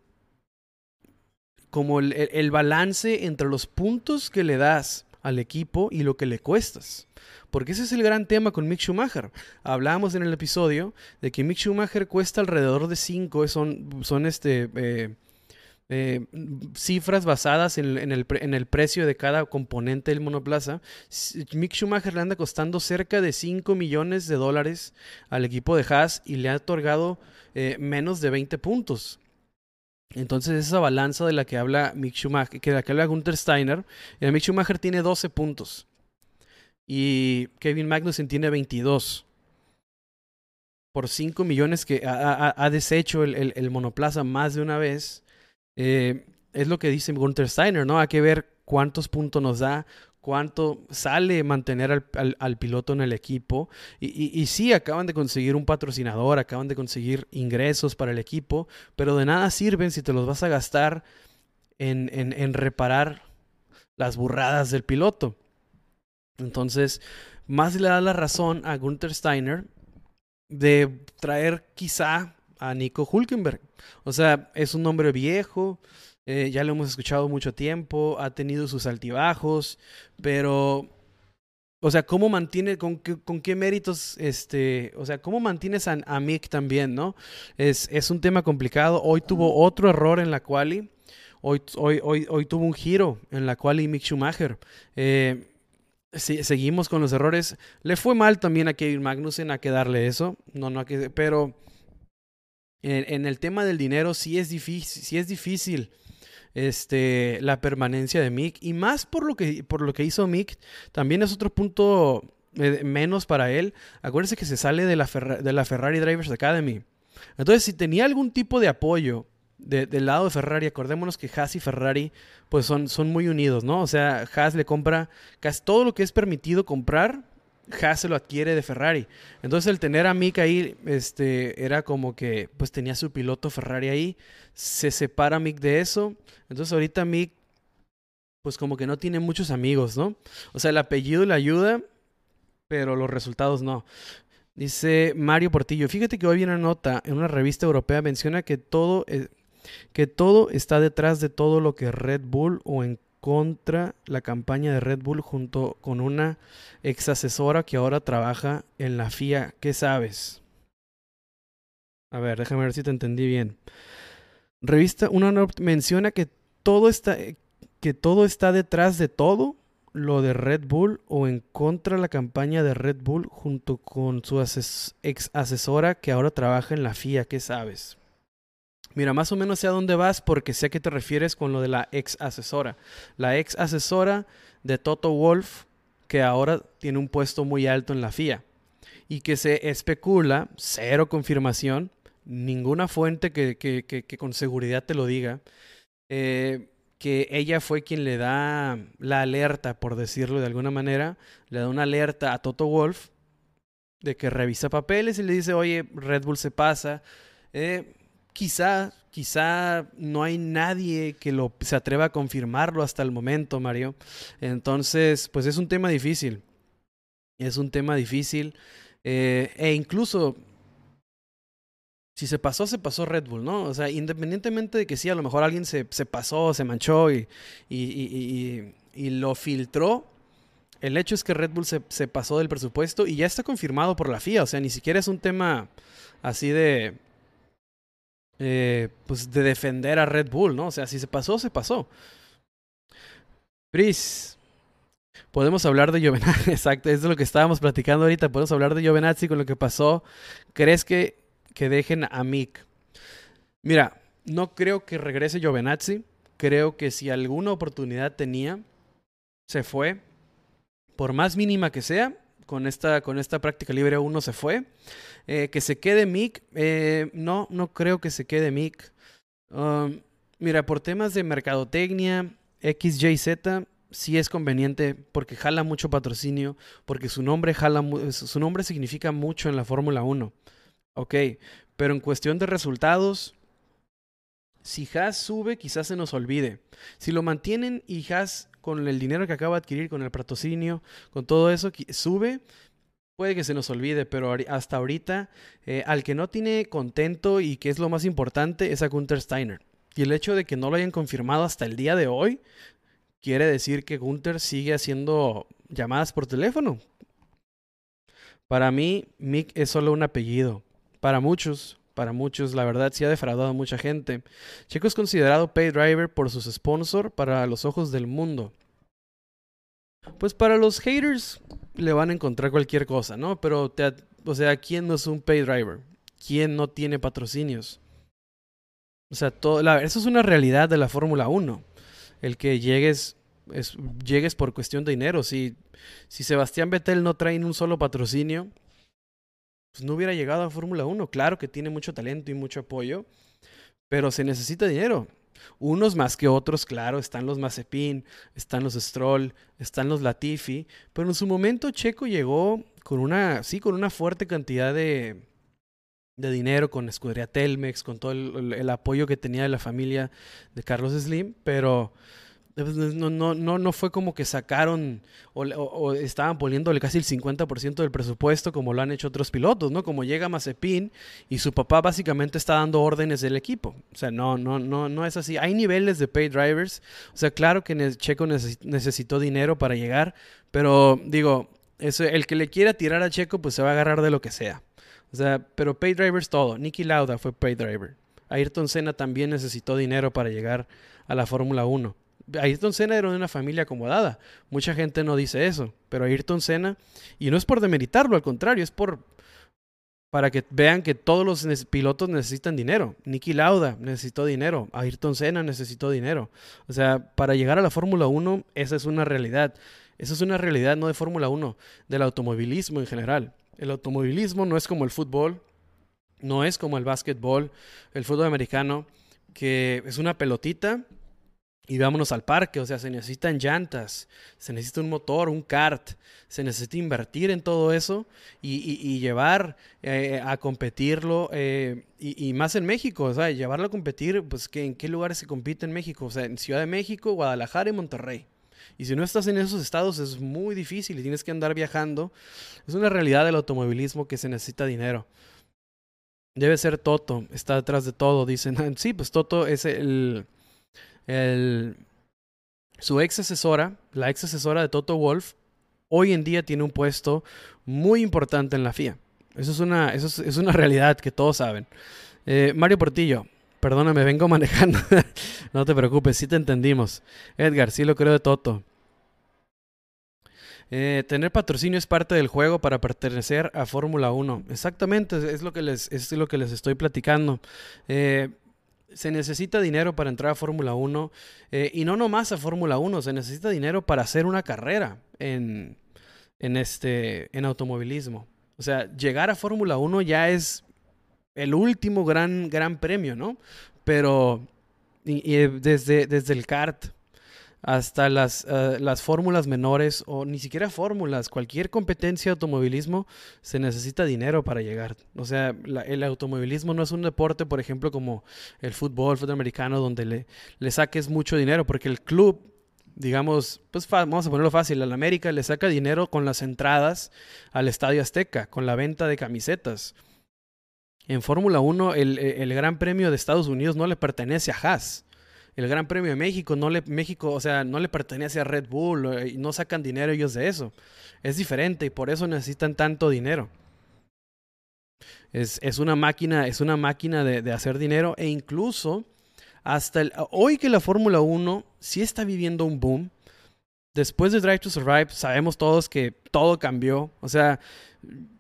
como el balance entre los puntos que le das al equipo y lo que le cuestas. Porque ese es el gran tema con Mick Schumacher. Hablábamos en el episodio de que Mick Schumacher cuesta alrededor de 5, son, son este, eh, eh, cifras basadas en, el, en, el, precio de cada componente del monoplaza. Mick Schumacher le anda costando cerca de 5 millones de dólares al equipo de Haas y le ha otorgado eh, menos de 20 puntos. Entonces esa balanza de la que habla Mick Schumacher, que de la que habla Gunther Steiner, el Mick Schumacher tiene 12 puntos y Kevin Magnussen tiene 22 por 5 millones que ha, deshecho el, monoplaza más de una vez. Eh, es lo que dice Gunther Steiner, ¿no? Hay que ver cuántos puntos nos da, cuánto sale mantener al, piloto en el equipo. Y, sí, acaban de conseguir un patrocinador, acaban de conseguir ingresos para el equipo, pero de nada sirven si te los vas a gastar en, en, reparar las burradas del piloto. Entonces, más le da la razón a Gunther Steiner de traer quizá a Nico Hulkenberg. O sea, es un hombre viejo, eh, ya lo hemos escuchado mucho tiempo, ha tenido sus altibajos, pero, o sea, ¿cómo mantiene, con qué, con qué méritos, este, o sea, cómo mantienes a, Mick también, ¿no? Es, es un tema complicado. Hoy tuvo otro error en la quali. Hoy, hoy, hoy, hoy tuvo un giro en la quali Mick Schumacher. Eh, seguimos con los errores. Le fue mal también a Kevin Magnussen a que darle eso. No, no, pero en, en, el tema del dinero sí es difícil, sí es difícil este, la permanencia de Mick. Y más por lo que, por lo que hizo Mick, también es otro punto eh, menos para él. Acuérdense que se sale de la, de la Ferrari Drivers Academy. Entonces, si tenía algún tipo de apoyo del lado de Ferrari, acordémonos que Haas y Ferrari pues son, son muy unidos, ¿no? O sea, Haas le compra casi todo lo que es permitido comprar, Haas lo adquiere de Ferrari. Entonces el tener a Mick ahí, este, era como que pues tenía su piloto Ferrari ahí, se separa Mick de eso, entonces ahorita Mick pues como que no tiene muchos amigos, ¿no? O sea, el apellido le ayuda, pero los resultados no. Dice Mario Portillo, fíjate que hoy viene una nota en una revista europea menciona que todo, eh, que todo está detrás de todo lo que Red Bull o en contra la campaña de Red Bull junto con una ex asesora que ahora trabaja en la FIA. ¿Qué sabes? A ver, déjame ver si te entendí bien. Revista una menciona que todo está que todo está detrás de todo lo de Red Bull o en contra de la campaña de Red Bull junto con su ex asesora que ahora trabaja en la FIA. ¿Qué sabes? Mira, más o menos sé a dónde vas porque sé a qué te refieres con lo de la ex asesora. La ex asesora de Toto Wolf, que ahora tiene un puesto muy alto en la FIA y que se especula, cero confirmación, ninguna fuente que, que, que, con seguridad te lo diga, eh, que ella fue quien le da la alerta, por decirlo de alguna manera, le da una alerta a Toto Wolf de que revisa papeles y le dice, oye, Red Bull se pasa. Eh, quizá, quizá no hay nadie que lo, se atreva a confirmarlo hasta el momento, Mario. Entonces, pues es un tema difícil. Es un tema difícil. Eh, e incluso si se pasó, se pasó Red Bull, ¿no? O sea, independientemente de que sí, a lo mejor alguien se, se pasó, se manchó y, y, y, y, lo filtró, el hecho es que Red Bull se, se, pasó del presupuesto y ya está confirmado por la FIA. O sea, ni siquiera es un tema así de. Eh, pues de defender a Red Bull, ¿no? O sea, si se pasó, se pasó. Pris. Podemos hablar de Giovenazzi, exacto, es de lo que estábamos platicando ahorita. Podemos hablar de Giovenazzi con lo que pasó. ¿Crees que que dejen a Mick. Mira, no creo que regrese Giovenazzi. Creo que si alguna oportunidad tenía, se fue. Por más mínima que sea, con esta, con esta práctica libre uno se fue. Eh, que se quede Mick, eh, no, no creo que se quede Mick. Um, mira, por temas de mercadotecnia, XJZ, sí es conveniente porque jala mucho patrocinio, porque su nombre, jala, su nombre significa mucho en la Fórmula 1. Ok, pero en cuestión de resultados, si Haas sube, quizás se nos olvide. Si lo mantienen y Haas con el dinero que acaba de adquirir, con el patrocinio, con todo eso, sube, puede que se nos olvide, pero hasta ahorita, eh, al que no tiene contento y que es lo más importante, es a Gunther Steiner. Y el hecho de que no lo hayan confirmado hasta el día de hoy, quiere decir que Gunther sigue haciendo llamadas por teléfono. Para mí, Mick es solo un apellido. Para muchos, para muchos, la verdad sí ha defraudado a mucha gente. Checo es considerado pay driver por sus sponsors para los ojos del mundo. Pues para los haters le van a encontrar cualquier cosa, ¿no? Pero, o sea, ¿quién no es un pay driver? ¿Quién no tiene patrocinios? O sea, todo, eso es una realidad de la Fórmula 1. El que llegues, es, llegues por cuestión de dinero. Si, si Sebastián Vettel no trae un solo patrocinio, pues no hubiera llegado a Fórmula 1. Claro que tiene mucho talento y mucho apoyo, pero se necesita dinero. Unos más que otros, claro, están los Mazepin, están los Stroll, están los Latifi, pero en su momento Checo llegó con una, sí, con una fuerte cantidad de, de dinero, con Escudería Telmex, con todo el, apoyo que tenía de la familia de Carlos Slim, pero no, no, no, no fue como que sacaron o, estaban poniéndole casi el 50% del presupuesto como lo han hecho otros pilotos, ¿no? Como llega Mazepin y su papá básicamente está dando órdenes del equipo. O sea, no, no, no, no es así. Hay niveles de pay drivers. O sea, claro que Checo necesitó dinero para llegar, pero digo, eso, el que le quiera tirar a Checo, pues se va a agarrar de lo que sea. O sea, pero pay drivers todo. Nicky Lauda fue pay driver. Ayrton Senna también necesitó dinero para llegar a la Fórmula 1. Ayrton Senna era de una familia acomodada. Mucha gente no dice eso, pero Ayrton Senna, y no es por demeritarlo, al contrario, es por para que vean que todos los pilotos necesitan dinero. Nicky Lauda necesitó dinero, Ayrton Senna necesitó dinero. O sea, para llegar a la Fórmula 1, esa es una realidad. Esa es una realidad no de Fórmula 1, del automovilismo en general. El automovilismo no es como el fútbol, no es como el básquetbol, el fútbol americano que es una pelotita y vámonos al parque, o sea, se necesitan llantas, se necesita un motor, un kart, se necesita invertir en todo eso y, llevar eh, a competirlo, eh, y, más en México, o sea, llevarlo a competir, pues ¿en qué lugares se compite en México? O sea, en Ciudad de México, Guadalajara y Monterrey. Y si no estás en esos estados es muy difícil y tienes que andar viajando. Es una realidad del automovilismo que se necesita dinero. Debe ser Toto, está detrás de todo, dicen. Sí, pues Toto es el su ex asesora, la ex asesora de Toto Wolf, hoy en día tiene un puesto muy importante en la FIA. Eso es una, eso es, una realidad que todos saben. Eh, Mario Portillo, perdóname, vengo manejando. no te preocupes, sí te entendimos. Edgar, sí lo creo de Toto. Eh, tener patrocinio es parte del juego para pertenecer a Fórmula 1. Exactamente, es lo que les, es lo que les estoy platicando. Eh, se necesita dinero para entrar a Fórmula 1 eh, y no nomás a Fórmula 1, se necesita dinero para hacer una carrera en, en, este, en automovilismo. O sea, llegar a Fórmula 1 ya es el último gran, gran premio, ¿no? Pero y, desde, desde el kart, hasta las, eh, las fórmulas menores o ni siquiera fórmulas, cualquier competencia de automovilismo se necesita dinero para llegar. O sea, el automovilismo no es un deporte, por ejemplo, como el fútbol, el fútbol americano, donde le, le saques mucho dinero, porque el club, digamos, pues vamos a ponerlo fácil, al América le saca dinero con las entradas al Estadio Azteca, con la venta de camisetas. En Fórmula 1, el, el Gran Premio de Estados Unidos no le pertenece a Haas el Gran Premio de México, no le, México, o sea, no le pertenece a Red Bull, y no sacan dinero ellos de eso. Es diferente y por eso necesitan tanto dinero. Es, es una máquina, es una máquina de, hacer dinero e incluso hasta hoy que la Fórmula 1 sí está viviendo un boom. Después de Drive to Survive sabemos todos que todo cambió. O sea,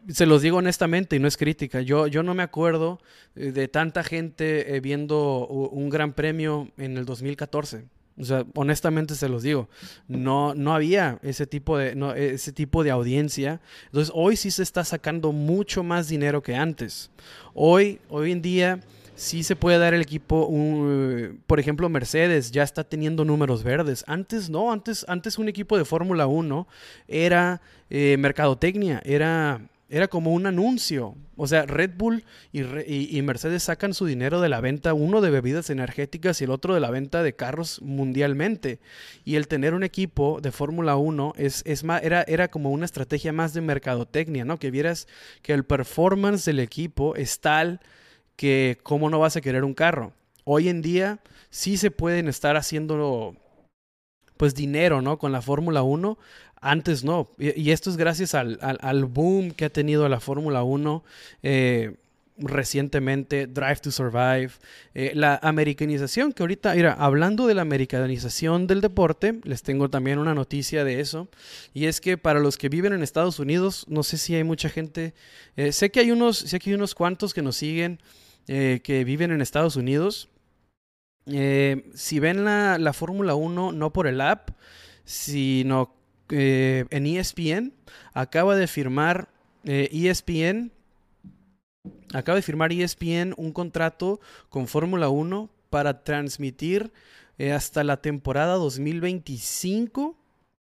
se los digo honestamente y no es crítica. Yo, yo no me acuerdo eh, de tanta gente eh, viendo un gran premio en el 2014. O sea, honestamente se los digo, no, no había ese tipo, de, no, ese tipo de audiencia. Entonces, hoy sí se está sacando mucho más dinero que antes. Hoy, hoy en día, sí se puede dar el equipo, un, por ejemplo, Mercedes ya está teniendo números verdes. Antes no, antes, antes un equipo de Fórmula 1 era eh, mercadotecnia, era era como un anuncio. O sea, Red Bull y, Mercedes sacan su dinero de la venta, uno de bebidas energéticas y el otro de la venta de carros mundialmente. Y el tener un equipo de Fórmula 1 es, es más, era, era como una estrategia más de mercadotecnia, ¿no? Que vieras que el performance del equipo es tal que cómo no vas a querer un carro. Hoy en día sí se pueden estar haciendo pues dinero, ¿no? Con la Fórmula 1, antes no. Y, esto es gracias al, al, boom que ha tenido la Fórmula 1 eh, recientemente, Drive to Survive, eh, la americanización, que ahorita, mira, hablando de la americanización del deporte, les tengo también una noticia de eso. Y es que para los que viven en Estados Unidos, no sé si hay mucha gente, eh, sé, que hay unos, sé que hay unos cuantos que nos siguen que viven en Estados Unidos. Si ven la, la Fórmula 1 no por el app, sino eh, en ESPN acaba de firmar ESPN, eh, e acaba de firmar ESPN un contrato con Fórmula 1 para transmitir eh, hasta la temporada 2025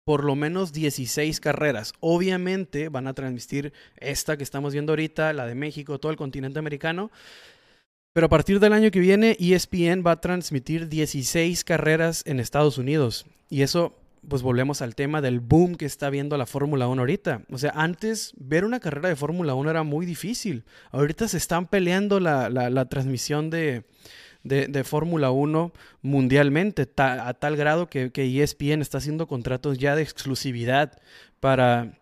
por lo menos 16 carreras. Obviamente van a transmitir esta que estamos viendo ahorita, la de México, todo el continente americano. Pero a partir del año que viene, ESPN va a transmitir 16 carreras en Estados Unidos. Y eso pues volvemos al tema del boom que está viendo la Fórmula 1 ahorita. O sea, antes ver una carrera de Fórmula 1 era muy difícil. Ahorita se están peleando la, la, transmisión de, de, Fórmula 1 mundialmente, a tal grado que, que, ESPN está haciendo contratos ya de exclusividad para,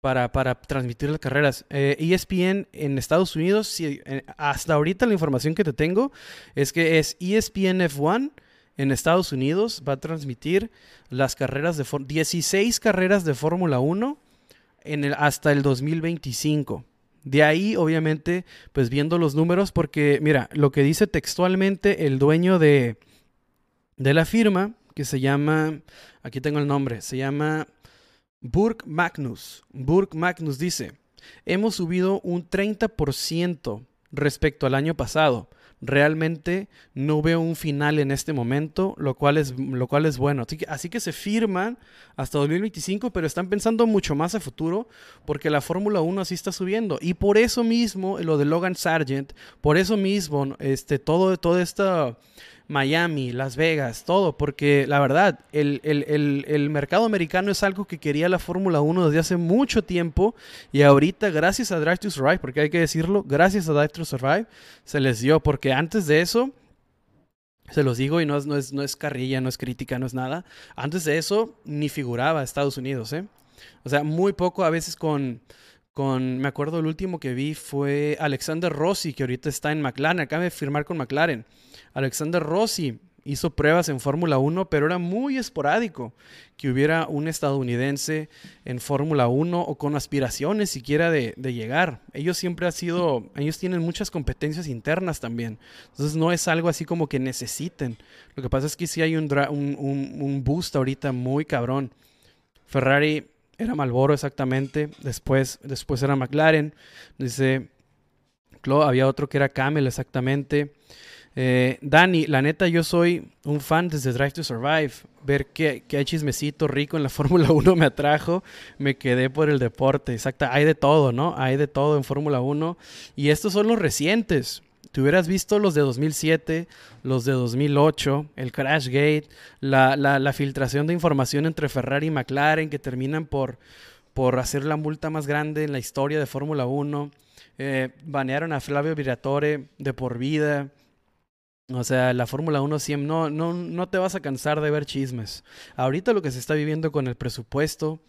para, para transmitir las carreras. ESPN eh, e en Estados Unidos, eh, hasta ahorita la información que te tengo es que es ESPN F1 en Estados Unidos va a transmitir las carreras de 16 carreras de Fórmula 1 en el, hasta el 2025. De ahí, obviamente, pues viendo los números, porque mira, lo que dice textualmente el dueño de, de la firma, que se llama, aquí tengo el nombre, se llama Burke Magnus. Burke Magnus dice, hemos subido un 30% respecto al año pasado. Realmente no veo un final en este momento, lo cual es, lo cual es bueno. Así que, se firman hasta 2025, pero están pensando mucho más a futuro porque la Fórmula 1 así está subiendo. Y por eso mismo, lo de Logan Sargent, por eso mismo, este, todo, todo Miami, Las Vegas, todo, porque la verdad, el, el, mercado americano es algo que quería la Fórmula 1 desde hace mucho tiempo y ahorita, gracias a Drive to Survive, porque hay que decirlo, gracias a Drive to Survive, se les dio, porque antes de eso, se los digo y no es, no es, no es carrilla, no es crítica, no es nada, antes de eso ni figuraba Estados Unidos, ¿eh? O sea, muy poco a veces con... Con, me acuerdo el último que vi fue Alexander Rossi, que ahorita está en McLaren, acaba de firmar con McLaren. Alexander Rossi hizo pruebas en Fórmula 1, pero era muy esporádico que hubiera un estadounidense en Fórmula 1 o con aspiraciones siquiera de, llegar. Ellos siempre han sido, ellos tienen muchas competencias internas también. Entonces no es algo así como que necesiten. Lo que pasa es que sí hay un, un, boost ahorita muy cabrón. Ferrari era Malboro exactamente, después, después era McLaren, dice, había otro que era Camel exactamente. Eh, Dani, la neta, yo soy un fan desde Drive to Survive. Ver que, hay chismecito rico en la Fórmula 1 me atrajo. Me quedé por el deporte. Exacto, hay de todo, ¿no? Hay de todo en Fórmula 1. Y estos son los recientes. Te hubieras visto los de 2007, los de 2008, el Crashgate, la, la, filtración de información entre Ferrari y McLaren que terminan por, por hacer la multa más grande en la historia de Fórmula 1. Eh, banearon a Flavio Viratore de por vida. O sea, la Fórmula 1 siempre no, no, no te vas a cansar de ver chismes. Ahorita lo que se está viviendo con el presupuesto,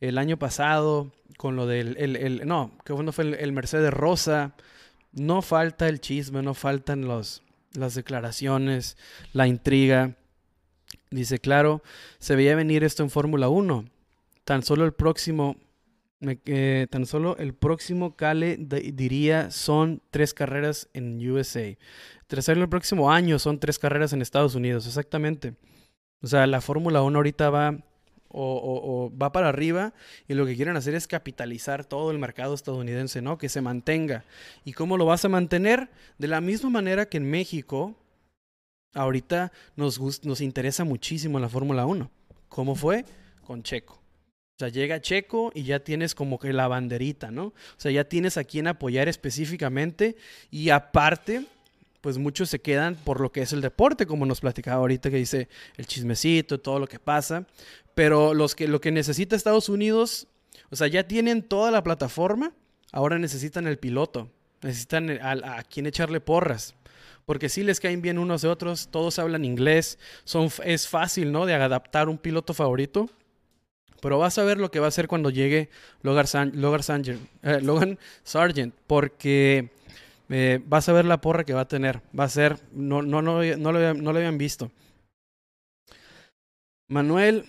el año pasado, con lo del, el, el, no, que fue el, Mercedes Rosa, no falta el chisme, no faltan los, las declaraciones, la intriga. Dice, claro, se veía venir esto en Fórmula 1. Tan solo el próximo, eh, tan solo el próximo Cale diría son tres carreras en USA. Tercero el próximo año son tres carreras en Estados Unidos, exactamente. O sea, la Fórmula 1 ahorita va o, va para arriba y lo que quieren hacer es capitalizar todo el mercado estadounidense, ¿no? Que se mantenga. ¿Y cómo lo vas a mantener? De la misma manera que en México, ahorita nos, nos interesa muchísimo la Fórmula 1. ¿Cómo fue? Con Checo. O sea, llega Checo y ya tienes como que la banderita, ¿no? O sea, ya tienes a quien apoyar específicamente y aparte pues muchos se quedan por lo que es el deporte, como nos platicaba ahorita que dice el chismecito, todo lo que pasa. Pero los que, lo que necesita Estados Unidos, o sea, ya tienen toda la plataforma, ahora necesitan el piloto, necesitan a, quien echarle porras. Porque si les caen bien unos de otros, todos hablan inglés, son, es fácil, ¿no? De adaptar un piloto favorito. Pero vas a ver lo que va a hacer cuando llegue Logan, Sargent, eh, Logan Sargent porque eh, vas a ver la porra que va a tener. Va a ser, no, no, no, no, no lo habían visto. Manuel,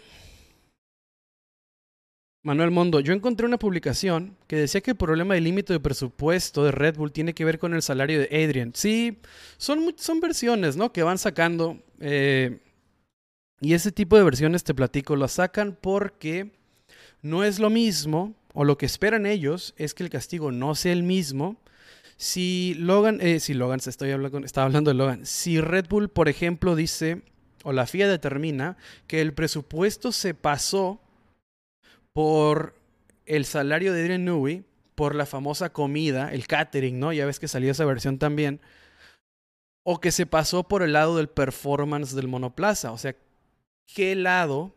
Manuel Mondo, yo encontré una publicación que decía que el problema del límite de presupuesto de Red Bull tiene que ver con el salario de Adrian. Sí, son, son versiones, ¿no? Que van sacando. Eh, y ese tipo de versiones, te platico, lo sacan porque no es lo mismo, o lo que esperan ellos es que el castigo no sea el mismo si Logan, eh, si Logan, estoy hablando, estaba hablando de Logan, si Red Bull, por ejemplo, dice, o la FIA determina que el presupuesto se pasó por el salario de Adrian Newey, por la famosa comida, el catering, ¿no? Ya ves que salió esa versión también. O que se pasó por el lado del performance del monoplaza. O sea, ¿qué lado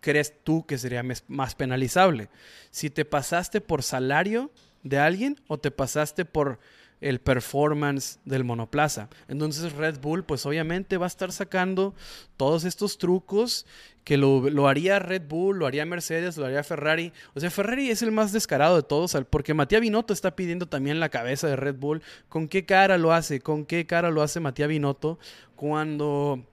crees tú que sería más penalizable? Si te pasaste por salario de alguien o te pasaste por el performance del monoplaza. Entonces Red Bull pues obviamente va a estar sacando todos estos trucos que lo, haría Red Bull, lo haría Mercedes, lo haría Ferrari. O sea, Ferrari es el más descarado de todos porque Matías Binotto está pidiendo también la cabeza de Red Bull. ¿Con qué cara lo hace? ¿Con qué cara lo hace Matías Binotto cuando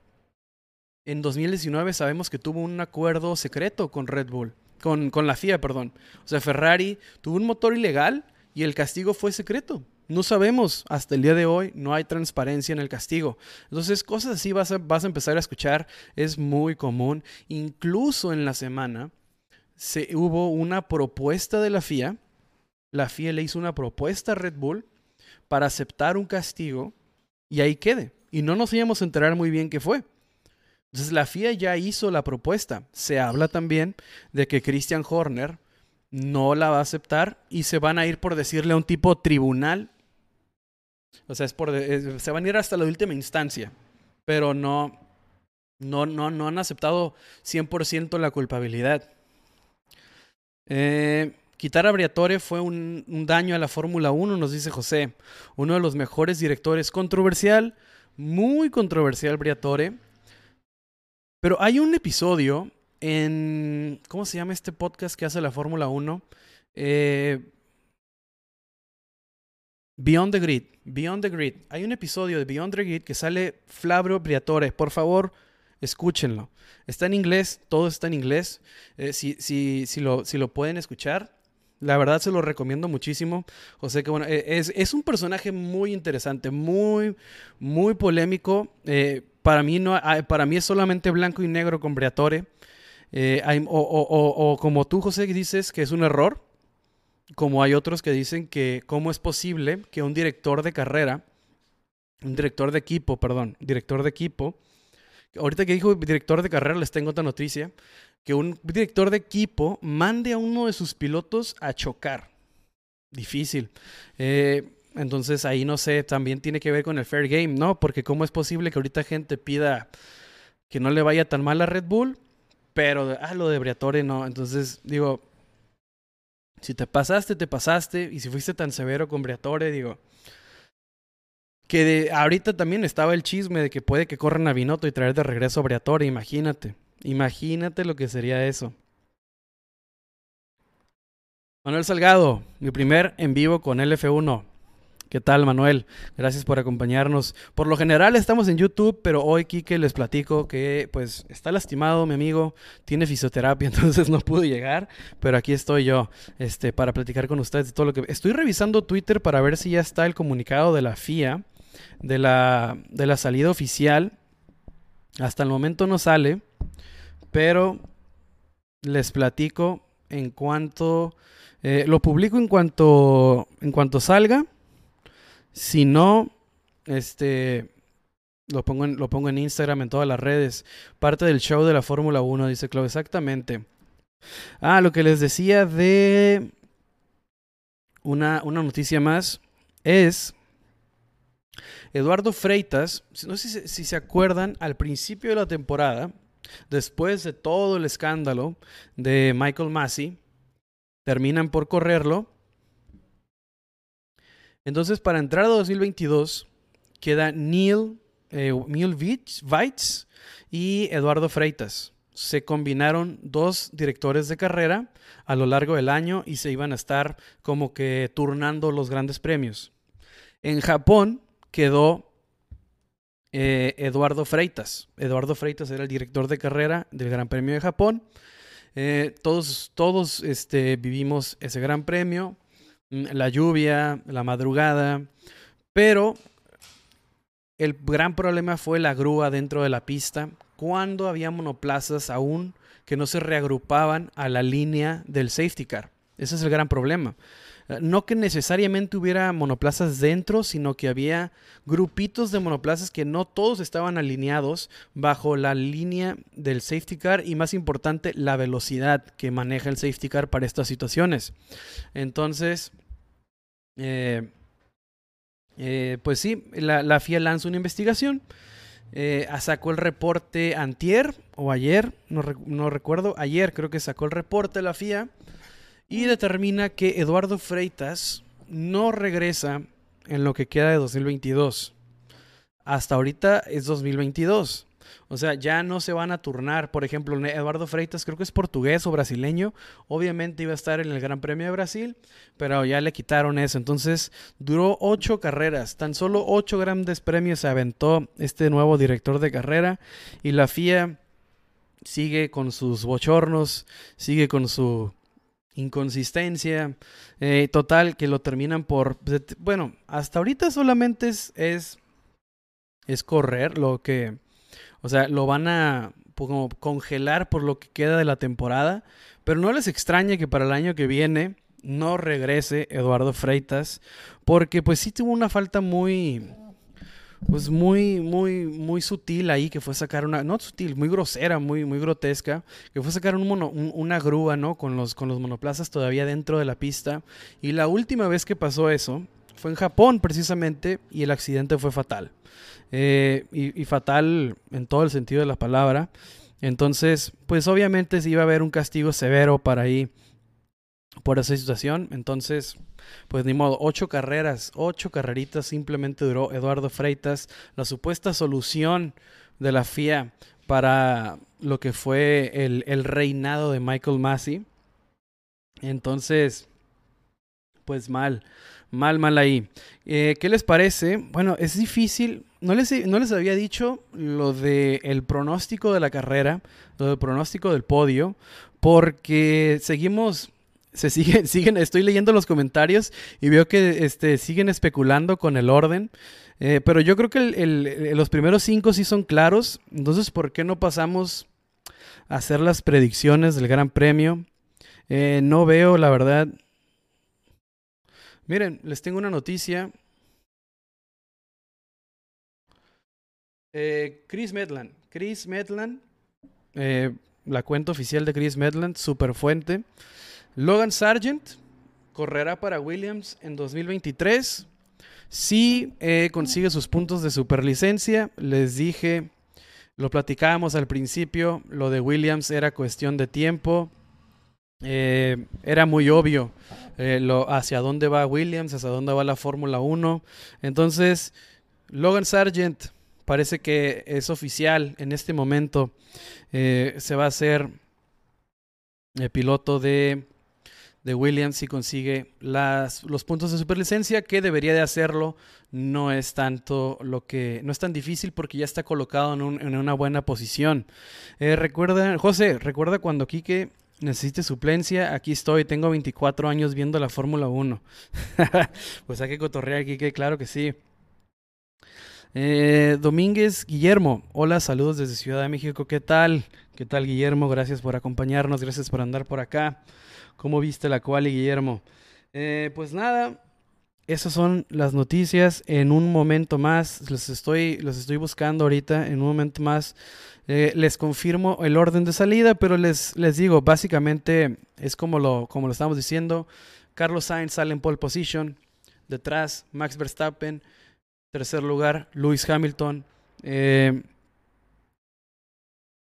en 2019 sabemos que tuvo un acuerdo secreto con Red Bull? con, con la FIA, perdón. O sea, Ferrari tuvo un motor ilegal y el castigo fue secreto. No sabemos, hasta el día de hoy no hay transparencia en el castigo. Entonces, cosas así vas a, vas a empezar a escuchar, es muy común. Incluso en la semana se, hubo una propuesta de la FIA. La FIA le hizo una propuesta a Red Bull para aceptar un castigo y ahí quede. Y no nos íbamos a enterar muy bien qué fue. Entonces la FIA ya hizo la propuesta. Se habla también de que Christian Horner no la va a aceptar y se van a ir por decirle a un tipo tribunal. O sea, es por se van a ir hasta la última instancia, pero no, no, no, no han aceptado 100% la culpabilidad. Eh, quitar a Briatore fue un, un daño a la Fórmula 1, nos dice José. Uno de los mejores directores. Controversial, muy controversial Briatore. Pero hay un episodio en... ¿Cómo se llama este podcast que hace la Fórmula 1? Eh, Beyond the Grid. Beyond the Grid. Hay un episodio de Beyond the Grid que sale Flavio Briatore. Por favor, escúchenlo. Está en inglés, todo está en inglés. Eh, si, si, si, lo, si lo pueden escuchar, la verdad se lo recomiendo muchísimo. José, que bueno, e, es, es un personaje muy interesante, muy, muy polémico. Eh, para, mí no, para mí es solamente blanco y negro con Briatore. Eh, o, o, o, como tú, José, dices que es un error, como hay otros que dicen que cómo es posible que un director de carrera, un director de equipo, perdón, director de equipo, ahorita que dijo director de carrera les tengo otra noticia, que un director de equipo mande a uno de sus pilotos a chocar. Difícil. Eh, entonces ahí no sé, también tiene que ver con el fair game, ¿no? Porque cómo es posible que ahorita gente pida que no le vaya tan mal a Red Bull, pero ah, lo de Briatore no. Entonces digo, si te pasaste, te pasaste, y si fuiste tan severo con Briatore, digo, que de, ahorita también estaba el chisme de que puede que corran a Binotto y traer de regreso a Briatore, imagínate. Imagínate lo que sería eso. Manuel Salgado, mi primer en vivo con LF1. ¿Qué tal, Manuel? Gracias por acompañarnos. Por lo general estamos en YouTube, pero hoy, Kike, les platico que pues está lastimado mi amigo, tiene fisioterapia, entonces no pudo llegar, pero aquí estoy yo este, para platicar con ustedes de todo lo que... Estoy revisando Twitter para ver si ya está el comunicado de la FIA, de la, de la salida oficial. Hasta el momento no sale. Pero les platico en cuanto... Eh, lo publico en cuanto, en cuanto salga. Si no, este, lo pongo, en, lo pongo en Instagram, en todas las redes. Parte del show de la Fórmula 1, dice Clau, exactamente. Ah, lo que les decía de una, una noticia más es Eduardo Freitas, no sé si, si, se acuerdan, al principio de la temporada, Después de todo el escándalo de Michael Massey, terminan por correrlo. Entonces, para entrar a 2022, queda Neil, eh, Neil Weitz y Eduardo Freitas. Se combinaron dos directores de carrera a lo largo del año y se iban a estar como que turnando los grandes premios. En Japón quedó eh, Eduardo Freitas. Eduardo Freitas era el director de carrera del Gran Premio de Japón. Eh, todos todos este, vivimos ese Gran Premio, la lluvia, la madrugada, pero el gran problema fue la grúa dentro de la pista cuando había monoplazas aún que no se reagrupaban a la línea del safety car. Ese es el gran problema. Eh, no que necesariamente hubiera monoplazas dentro, sino que había grupitos de monoplazas que no todos estaban alineados bajo la línea del safety car y más importante, la velocidad que maneja el safety car para estas situaciones. Entonces, eh, eh, pues sí, la, FIA lanza una investigación. sacó el reporte antier o ayer, no, no, recuerdo, ayer creo que sacó el reporte la FIA y determina que Eduardo Freitas no regresa en lo que queda de 2022. Hasta ahorita es 2022. O sea, ya no se van a turnar. Por ejemplo, Eduardo Freitas creo que es portugués o brasileño. Obviamente iba a estar en el Gran Premio de Brasil, pero ya le quitaron eso. Entonces, duró ocho carreras. Tan solo ocho grandes premios se aventó este nuevo director de carrera. Y la FIA sigue con sus bochornos, sigue con su inconsistencia, eh, total, que lo terminan por, pues, bueno, hasta ahorita solamente es, es, es correr lo que, o sea, lo van a como congelar por lo que queda de la temporada, pero no les extraña que para el año que viene no regrese Eduardo Freitas, porque pues sí tuvo una falta muy, pues muy, muy, muy sutil ahí, que fue sacar una, no sutil, muy grosera, muy, muy grotesca, que fue sacar un una grúa, ¿no? Con los, con los monoplazas todavía dentro de la pista. Y la última vez que pasó eso fue en Japón precisamente y el accidente fue fatal. Eh, y, fatal en todo el sentido de la palabra. Entonces, pues obviamente sí iba a haber un castigo severo para ahí por esa situación. Entonces, pues ni modo, ocho carreras, ocho carreritas simplemente duró Eduardo Freitas. La supuesta solución de la FIA para lo que fue el, el reinado de Michael Massey. Entonces, pues mal, mal, mal ahí. Eh, ¿Qué les parece? Bueno, es difícil. No les, no les había dicho lo del el pronóstico de la carrera, lo del pronóstico del podio, porque seguimos se siguen, siguen, estoy leyendo los comentarios y veo que este, siguen especulando con el orden. Eh, pero yo creo que el, los primeros cinco sí son claros. Entonces, ¿por qué no pasamos a hacer las predicciones del Gran Premio? Eh, no veo, la verdad. Miren, les tengo una noticia. Eh, Chris Medland. Chris Medland. la cuenta oficial de Chris Medland, super fuente. Logan Sargent correrá para Williams en 2023. Si eh, consigue sus puntos de superlicencia, les dije, lo platicábamos al principio, lo de Williams era cuestión de tiempo. Eh, era muy obvio eh, hacia dónde va Williams, hacia dónde va la Fórmula 1. Entonces, Logan Sargent parece que es oficial en este momento. se va a hacer el piloto de de Williams si consigue las, los puntos de superlicencia, que debería de hacerlo. No es tanto lo que. No es tan difícil porque ya está colocado en, una buena posición. Eh, recuerda, José, recuerda cuando Quique necesite suplencia, aquí estoy, tengo 24 años viendo la Fórmula 1. pues hay que cotorrear, Quique, claro que sí. Eh, Domínguez Guillermo, hola, saludos desde Ciudad de México, ¿qué tal? ¿Qué tal Guillermo? Gracias por acompañarnos, gracias por andar por acá. ¿Cómo viste la cual, Guillermo? Eh, pues nada, esas son las noticias. En un momento más, les estoy, los estoy buscando ahorita. En un momento más eh, les confirmo el orden de salida, pero les, les digo, básicamente es como lo, como lo estamos diciendo. Carlos Sainz sale en pole position. Detrás, Max Verstappen. Tercer lugar, Lewis Hamilton. Eh,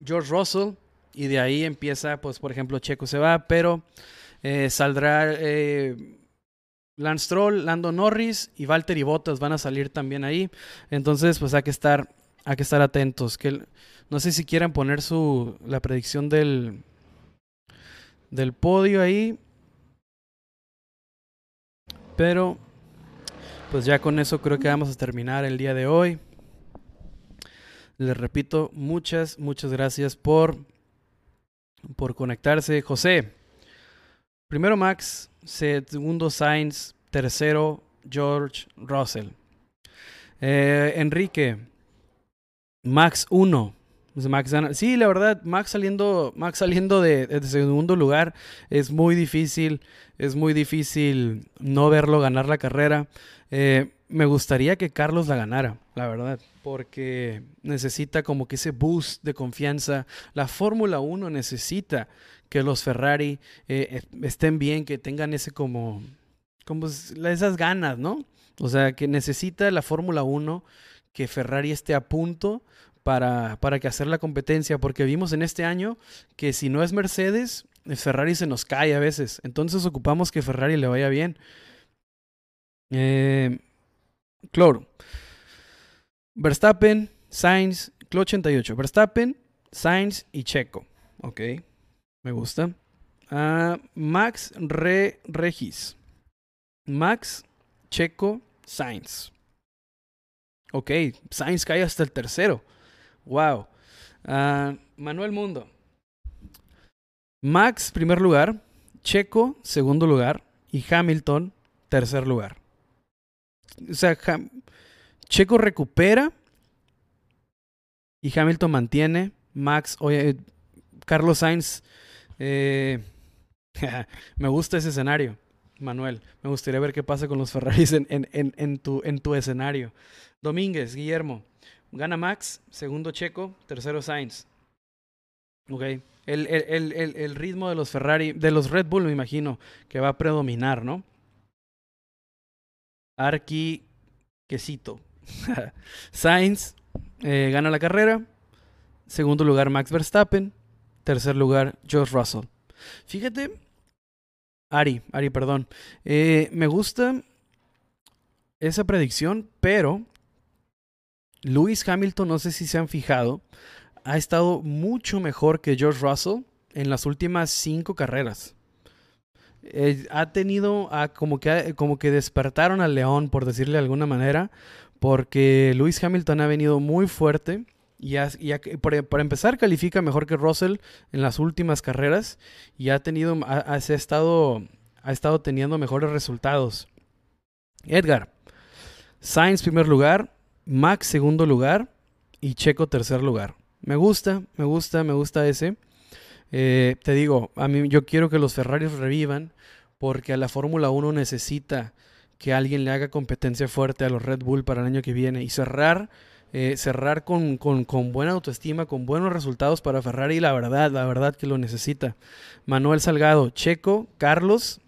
George Russell. Y de ahí empieza, pues, por ejemplo, Checo se va, pero eh, saldrá Lance Stroll, Lando Norris y Valtteri Bottas van a salir también ahí. Entonces, pues hay que estar, hay que estar atentos. Que, no sé si quieran poner su, la predicción del, del podio ahí. Pero, pues ya con eso creo que vamos a terminar el día de hoy. Les repito, muchas, muchas gracias por, por conectarse. José, Primero Max, segundo Sainz, tercero George Russell. Eh, Enrique, Max 1. Max sí, la verdad, Max saliendo, Max saliendo de, segundo lugar es muy difícil, es muy difícil no verlo ganar la carrera. Eh, me gustaría que Carlos la ganara, la verdad, porque necesita como que ese boost de confianza. La Fórmula 1 necesita que los Ferrari eh, estén bien, que tengan ese como, como esas ganas, ¿no? O sea, que necesita la Fórmula 1 que Ferrari esté a punto para, para que hacer la competencia, porque vimos en este año que si no es Mercedes, Ferrari se nos cae a veces. Entonces ocupamos que Ferrari le vaya bien. Eh, claro. Verstappen, Sainz, Clo 88. Verstappen, Sainz y Checo. Ok. Me gusta. Ah, Max Re Regis. Max Checo Sainz. Ok, Sainz cae hasta el tercero. Wow. Ah, Manuel Mundo. Max, primer lugar. Checo, segundo lugar. Y Hamilton, tercer lugar. O sea, Checo recupera. Y Hamilton mantiene. Max, oye, Carlos Sainz eh, me gusta ese escenario. Manuel. Me gustaría ver qué pasa con los Ferraris en, tu, en tu escenario. Domínguez, Guillermo. Gana Max, segundo Checo, tercero Sainz. Ok. El, ritmo de los Ferrari, de los Red Bull, me imagino, que va a predominar, ¿no? Arqui Quesito. Sainz eh, gana la carrera. Segundo lugar, Max Verstappen. Tercer lugar, George Russell. Fíjate, Ari, Ari, perdón. Eh, me gusta esa predicción, pero Lewis Hamilton, no sé si se han fijado, ha estado mucho mejor que George Russell en las últimas cinco carreras. Eh, ha tenido como, que, como que despertaron al león, por decirle de alguna manera, porque Lewis Hamilton ha venido muy fuerte y, para, empezar califica mejor que Russell en las últimas carreras y ha tenido ha, estado ha estado teniendo mejores resultados. Edgar, Sainz primer lugar, Max segundo lugar y Checo tercer lugar. Me gusta, me gusta, me gusta ese. Eh, te digo, a mí yo quiero que los Ferraris revivan porque a la Fórmula 1 necesita que alguien le haga competencia fuerte a los Red Bull para el año que viene y cerrar, eh, cerrar con, con, con, buena autoestima, con buenos resultados para Ferrari, la verdad, la verdad que lo necesita. Manuel Salgado, Checo, Carlos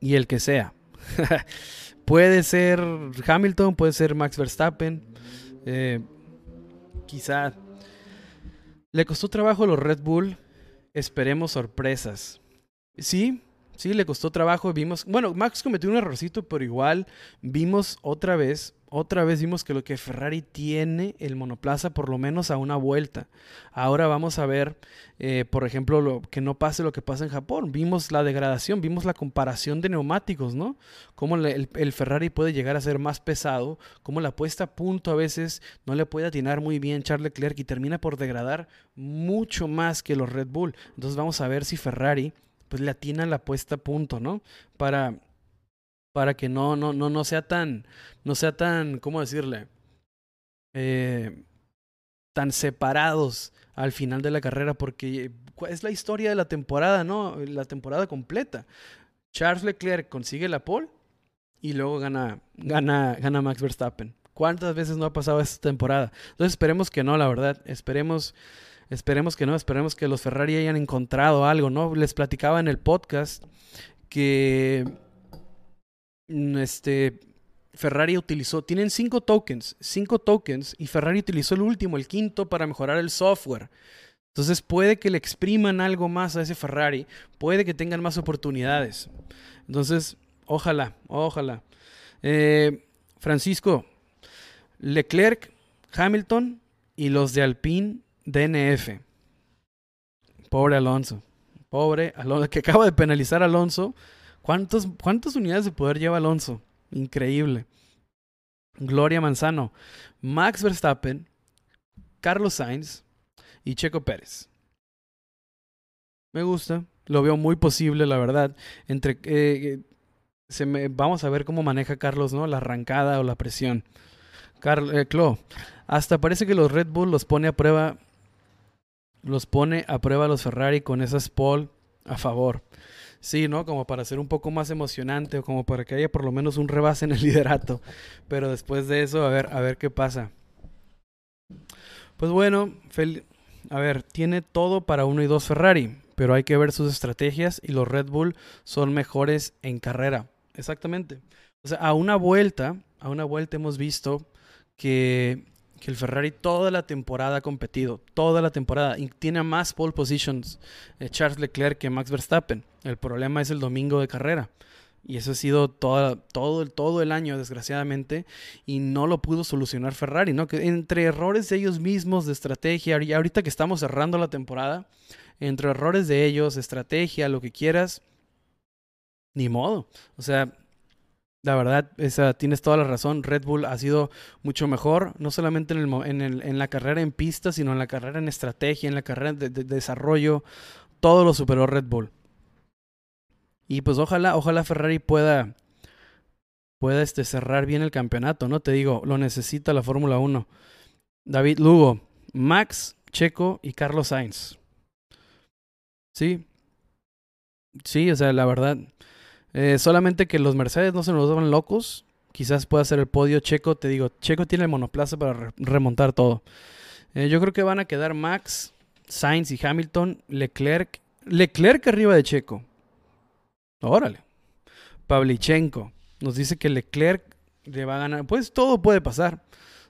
y el que sea. puede ser Hamilton, puede ser Max Verstappen, eh, quizá. Le costó trabajo a los Red Bull esperemos sorpresas. Sí, sí, le costó trabajo. Vimos, bueno, Max cometió un errorcito, pero igual vimos otra vez, otra vez vimos que lo que Ferrari tiene el monoplaza por lo menos a una vuelta. Ahora vamos a ver, eh, por ejemplo, lo, que no pase lo que pasa en Japón. Vimos la degradación, vimos la comparación de neumáticos, ¿no? Cómo el, Ferrari puede llegar a ser más pesado, cómo la puesta a punto a veces no le puede atinar muy bien Charles Leclerc y termina por degradar mucho más que los Red Bull. Entonces vamos a ver si Ferrari pues le atina la puesta a punto, ¿no? Para para que no, no, no, no sea tan, no sea tan, ¿cómo decirle? Eh, tan separados al final de la carrera, porque es la historia de la temporada, ¿no? La temporada completa. Charles Leclerc consigue la pole y luego gana, gana, gana Max Verstappen. ¿Cuántas veces no ha pasado esta temporada? Entonces esperemos que no, la verdad. Esperemos, esperemos que no, esperemos que los Ferrari hayan encontrado algo, ¿no? Les platicaba en el podcast que este, Ferrari utilizó, tienen cinco tokens, cinco tokens, y Ferrari utilizó el último, el quinto, para mejorar el software. Entonces puede que le expriman algo más a ese Ferrari, puede que tengan más oportunidades. Entonces, ojalá, ojalá. Eh, Francisco, Leclerc, Hamilton y los de Alpine DNF. Pobre Alonso. Pobre Alonso, que acaba de penalizar Alonso ¿Cuántos, ¿Cuántas unidades de poder lleva Alonso? Increíble. Gloria Manzano, Max Verstappen, Carlos Sainz y Checo Pérez. Me gusta, lo veo muy posible, la verdad. Entre, eh, eh, se me, vamos a ver cómo maneja Carlos, ¿no? La arrancada o la presión. Carl, eh, hasta parece que los Red Bull los pone a prueba, los pone a prueba los Ferrari con esas pole a favor. Sí, ¿no? Como para ser un poco más emocionante o como para que haya por lo menos un rebase en el liderato. Pero después de eso, a ver, a ver qué pasa. Pues bueno, a ver, tiene todo para uno y dos Ferrari, pero hay que ver sus estrategias y los Red Bull son mejores en carrera. Exactamente. O sea, a una vuelta, a una vuelta hemos visto que que el Ferrari toda la temporada ha competido, toda la temporada, y tiene más pole positions eh, Charles Leclerc que Max Verstappen. El problema es el domingo de carrera. Y eso ha sido todo, todo, el año, desgraciadamente, y no lo pudo solucionar Ferrari, ¿no? Que entre errores de ellos mismos, de estrategia, y ahorita que estamos cerrando la temporada, entre errores de ellos, estrategia, lo que quieras, ni modo. O sea, la verdad, tienes toda la razón. Red Bull ha sido mucho mejor, no solamente en, el, en, el, en la carrera en pista, sino en la carrera en estrategia, en la carrera de, desarrollo. Todo lo superó Red Bull. Y pues ojalá, ojalá Ferrari pueda, pueda este, cerrar bien el campeonato, ¿no? Te digo, lo necesita la Fórmula 1. David Lugo, Max, Checo y Carlos Sainz. Sí. Sí, o sea, la verdad. Eh, solamente que los Mercedes no se nos van locos. Quizás pueda ser el podio. Checo, te digo, Checo tiene el monoplaza para remontar todo. Eh, yo creo que van a quedar Max, Sainz y Hamilton, Leclerc. Leclerc arriba de Checo. Órale. Pavlichenko. Nos dice que Leclerc le va a ganar. Pues todo puede pasar.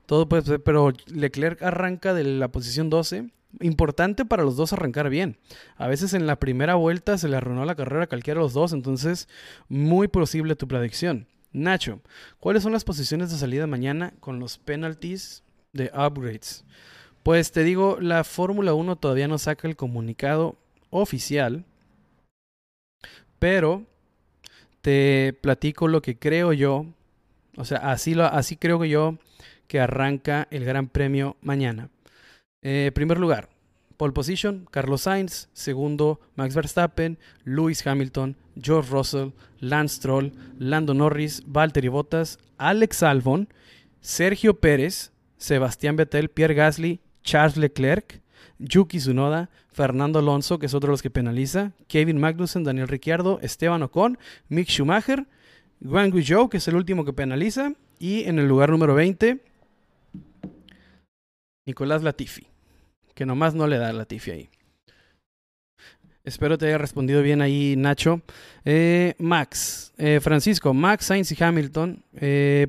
Todo puede ser, pero Leclerc arranca de la posición 12. Importante para los dos arrancar bien. A veces en la primera vuelta se le arruinó la carrera a cualquiera de los dos, entonces muy posible tu predicción. Nacho, ¿cuáles son las posiciones de salida mañana con los penalties de upgrades? Pues te digo, la Fórmula 1 todavía no saca el comunicado oficial, pero te platico lo que creo yo, o sea, así, lo, así creo yo que arranca el Gran Premio mañana. Eh, primer lugar, pole position, Carlos Sainz. Segundo, Max Verstappen, Lewis Hamilton, George Russell, Lance Stroll, Lando Norris, Valtteri Bottas, Alex Albon, Sergio Pérez, Sebastián Vettel, Pierre Gasly, Charles Leclerc, Yuki Tsunoda, Fernando Alonso, que es otro de los que penaliza, Kevin Magnussen, Daniel Ricciardo, Esteban Ocon, Mick Schumacher, Guan Guizhou, que es el último que penaliza, y en el lugar número 20, Nicolás Latifi, que nomás no le da Latifi ahí. Espero te haya respondido bien ahí, Nacho. Eh, Max, eh, Francisco, Max, Sainz y Hamilton. Eh,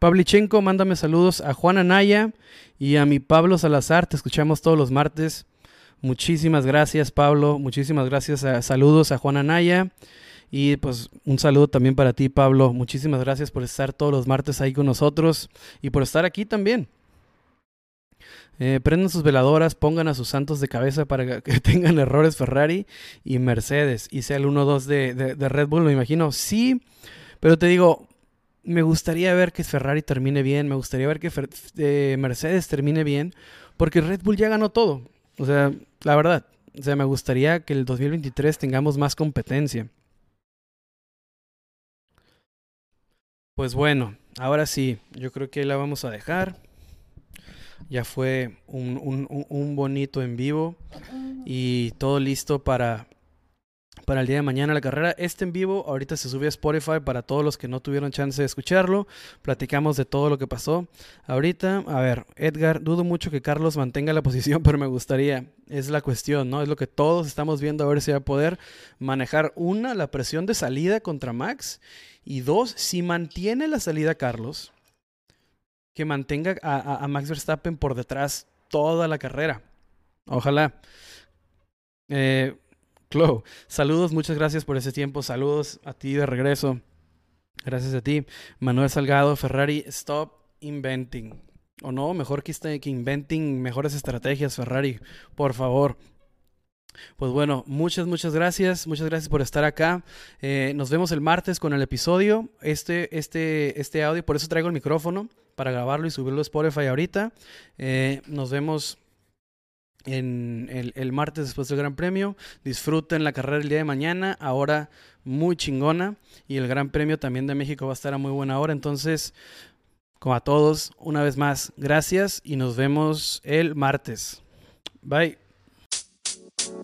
Pavlichenko, mándame saludos a Juan Anaya y a mi Pablo Salazar. Te escuchamos todos los martes. Muchísimas gracias, Pablo. Muchísimas gracias. saludos a Juan Anaya. Y pues un saludo también para ti, Pablo. Muchísimas gracias por estar todos los martes ahí con nosotros y por estar aquí también. Eh, prendan sus veladoras, pongan a sus santos de cabeza para que tengan errores Ferrari y Mercedes. Y sea el 1-2 de, Red Bull, me imagino. Sí, pero te digo, me gustaría ver que Ferrari termine bien, me gustaría ver que eh, Mercedes termine bien, porque Red Bull ya ganó todo. O sea, la verdad, o sea, me gustaría que el 2023 tengamos más competencia. Pues bueno, ahora sí, yo creo que la vamos a dejar. Ya fue un, bonito en vivo y todo listo para, para el día de mañana la carrera. Este en vivo ahorita se sube a Spotify para todos los que no tuvieron chance de escucharlo. Platicamos de todo lo que pasó. Ahorita, a ver, Edgar, dudo mucho que Carlos mantenga la posición, pero me gustaría. Es la cuestión, ¿no? Es lo que todos estamos viendo a ver si va a poder manejar una, la presión de salida contra Max. Y dos, si mantiene la salida Carlos, que mantenga a, Max Verstappen por detrás toda la carrera. Ojalá. Eh, saludos, muchas gracias por ese tiempo. Saludos a ti de regreso. Gracias a ti. Manuel Salgado, Ferrari, stop inventing. O no, mejor que, esté, que inventing mejores estrategias, Ferrari, por favor. Pues bueno, muchas, muchas gracias. Muchas gracias por estar acá. Eh, nos vemos el martes con el episodio. Este, este, este audio, por eso traigo el micrófono para grabarlo y subirlo a Spotify ahorita. Eh, nos vemos en el, martes después del Gran Premio. Disfruten la carrera el día de mañana, ahora muy chingona. Y el Gran Premio también de México va a estar a muy buena hora. Entonces, como a todos, una vez más, gracias y nos vemos el martes. Bye.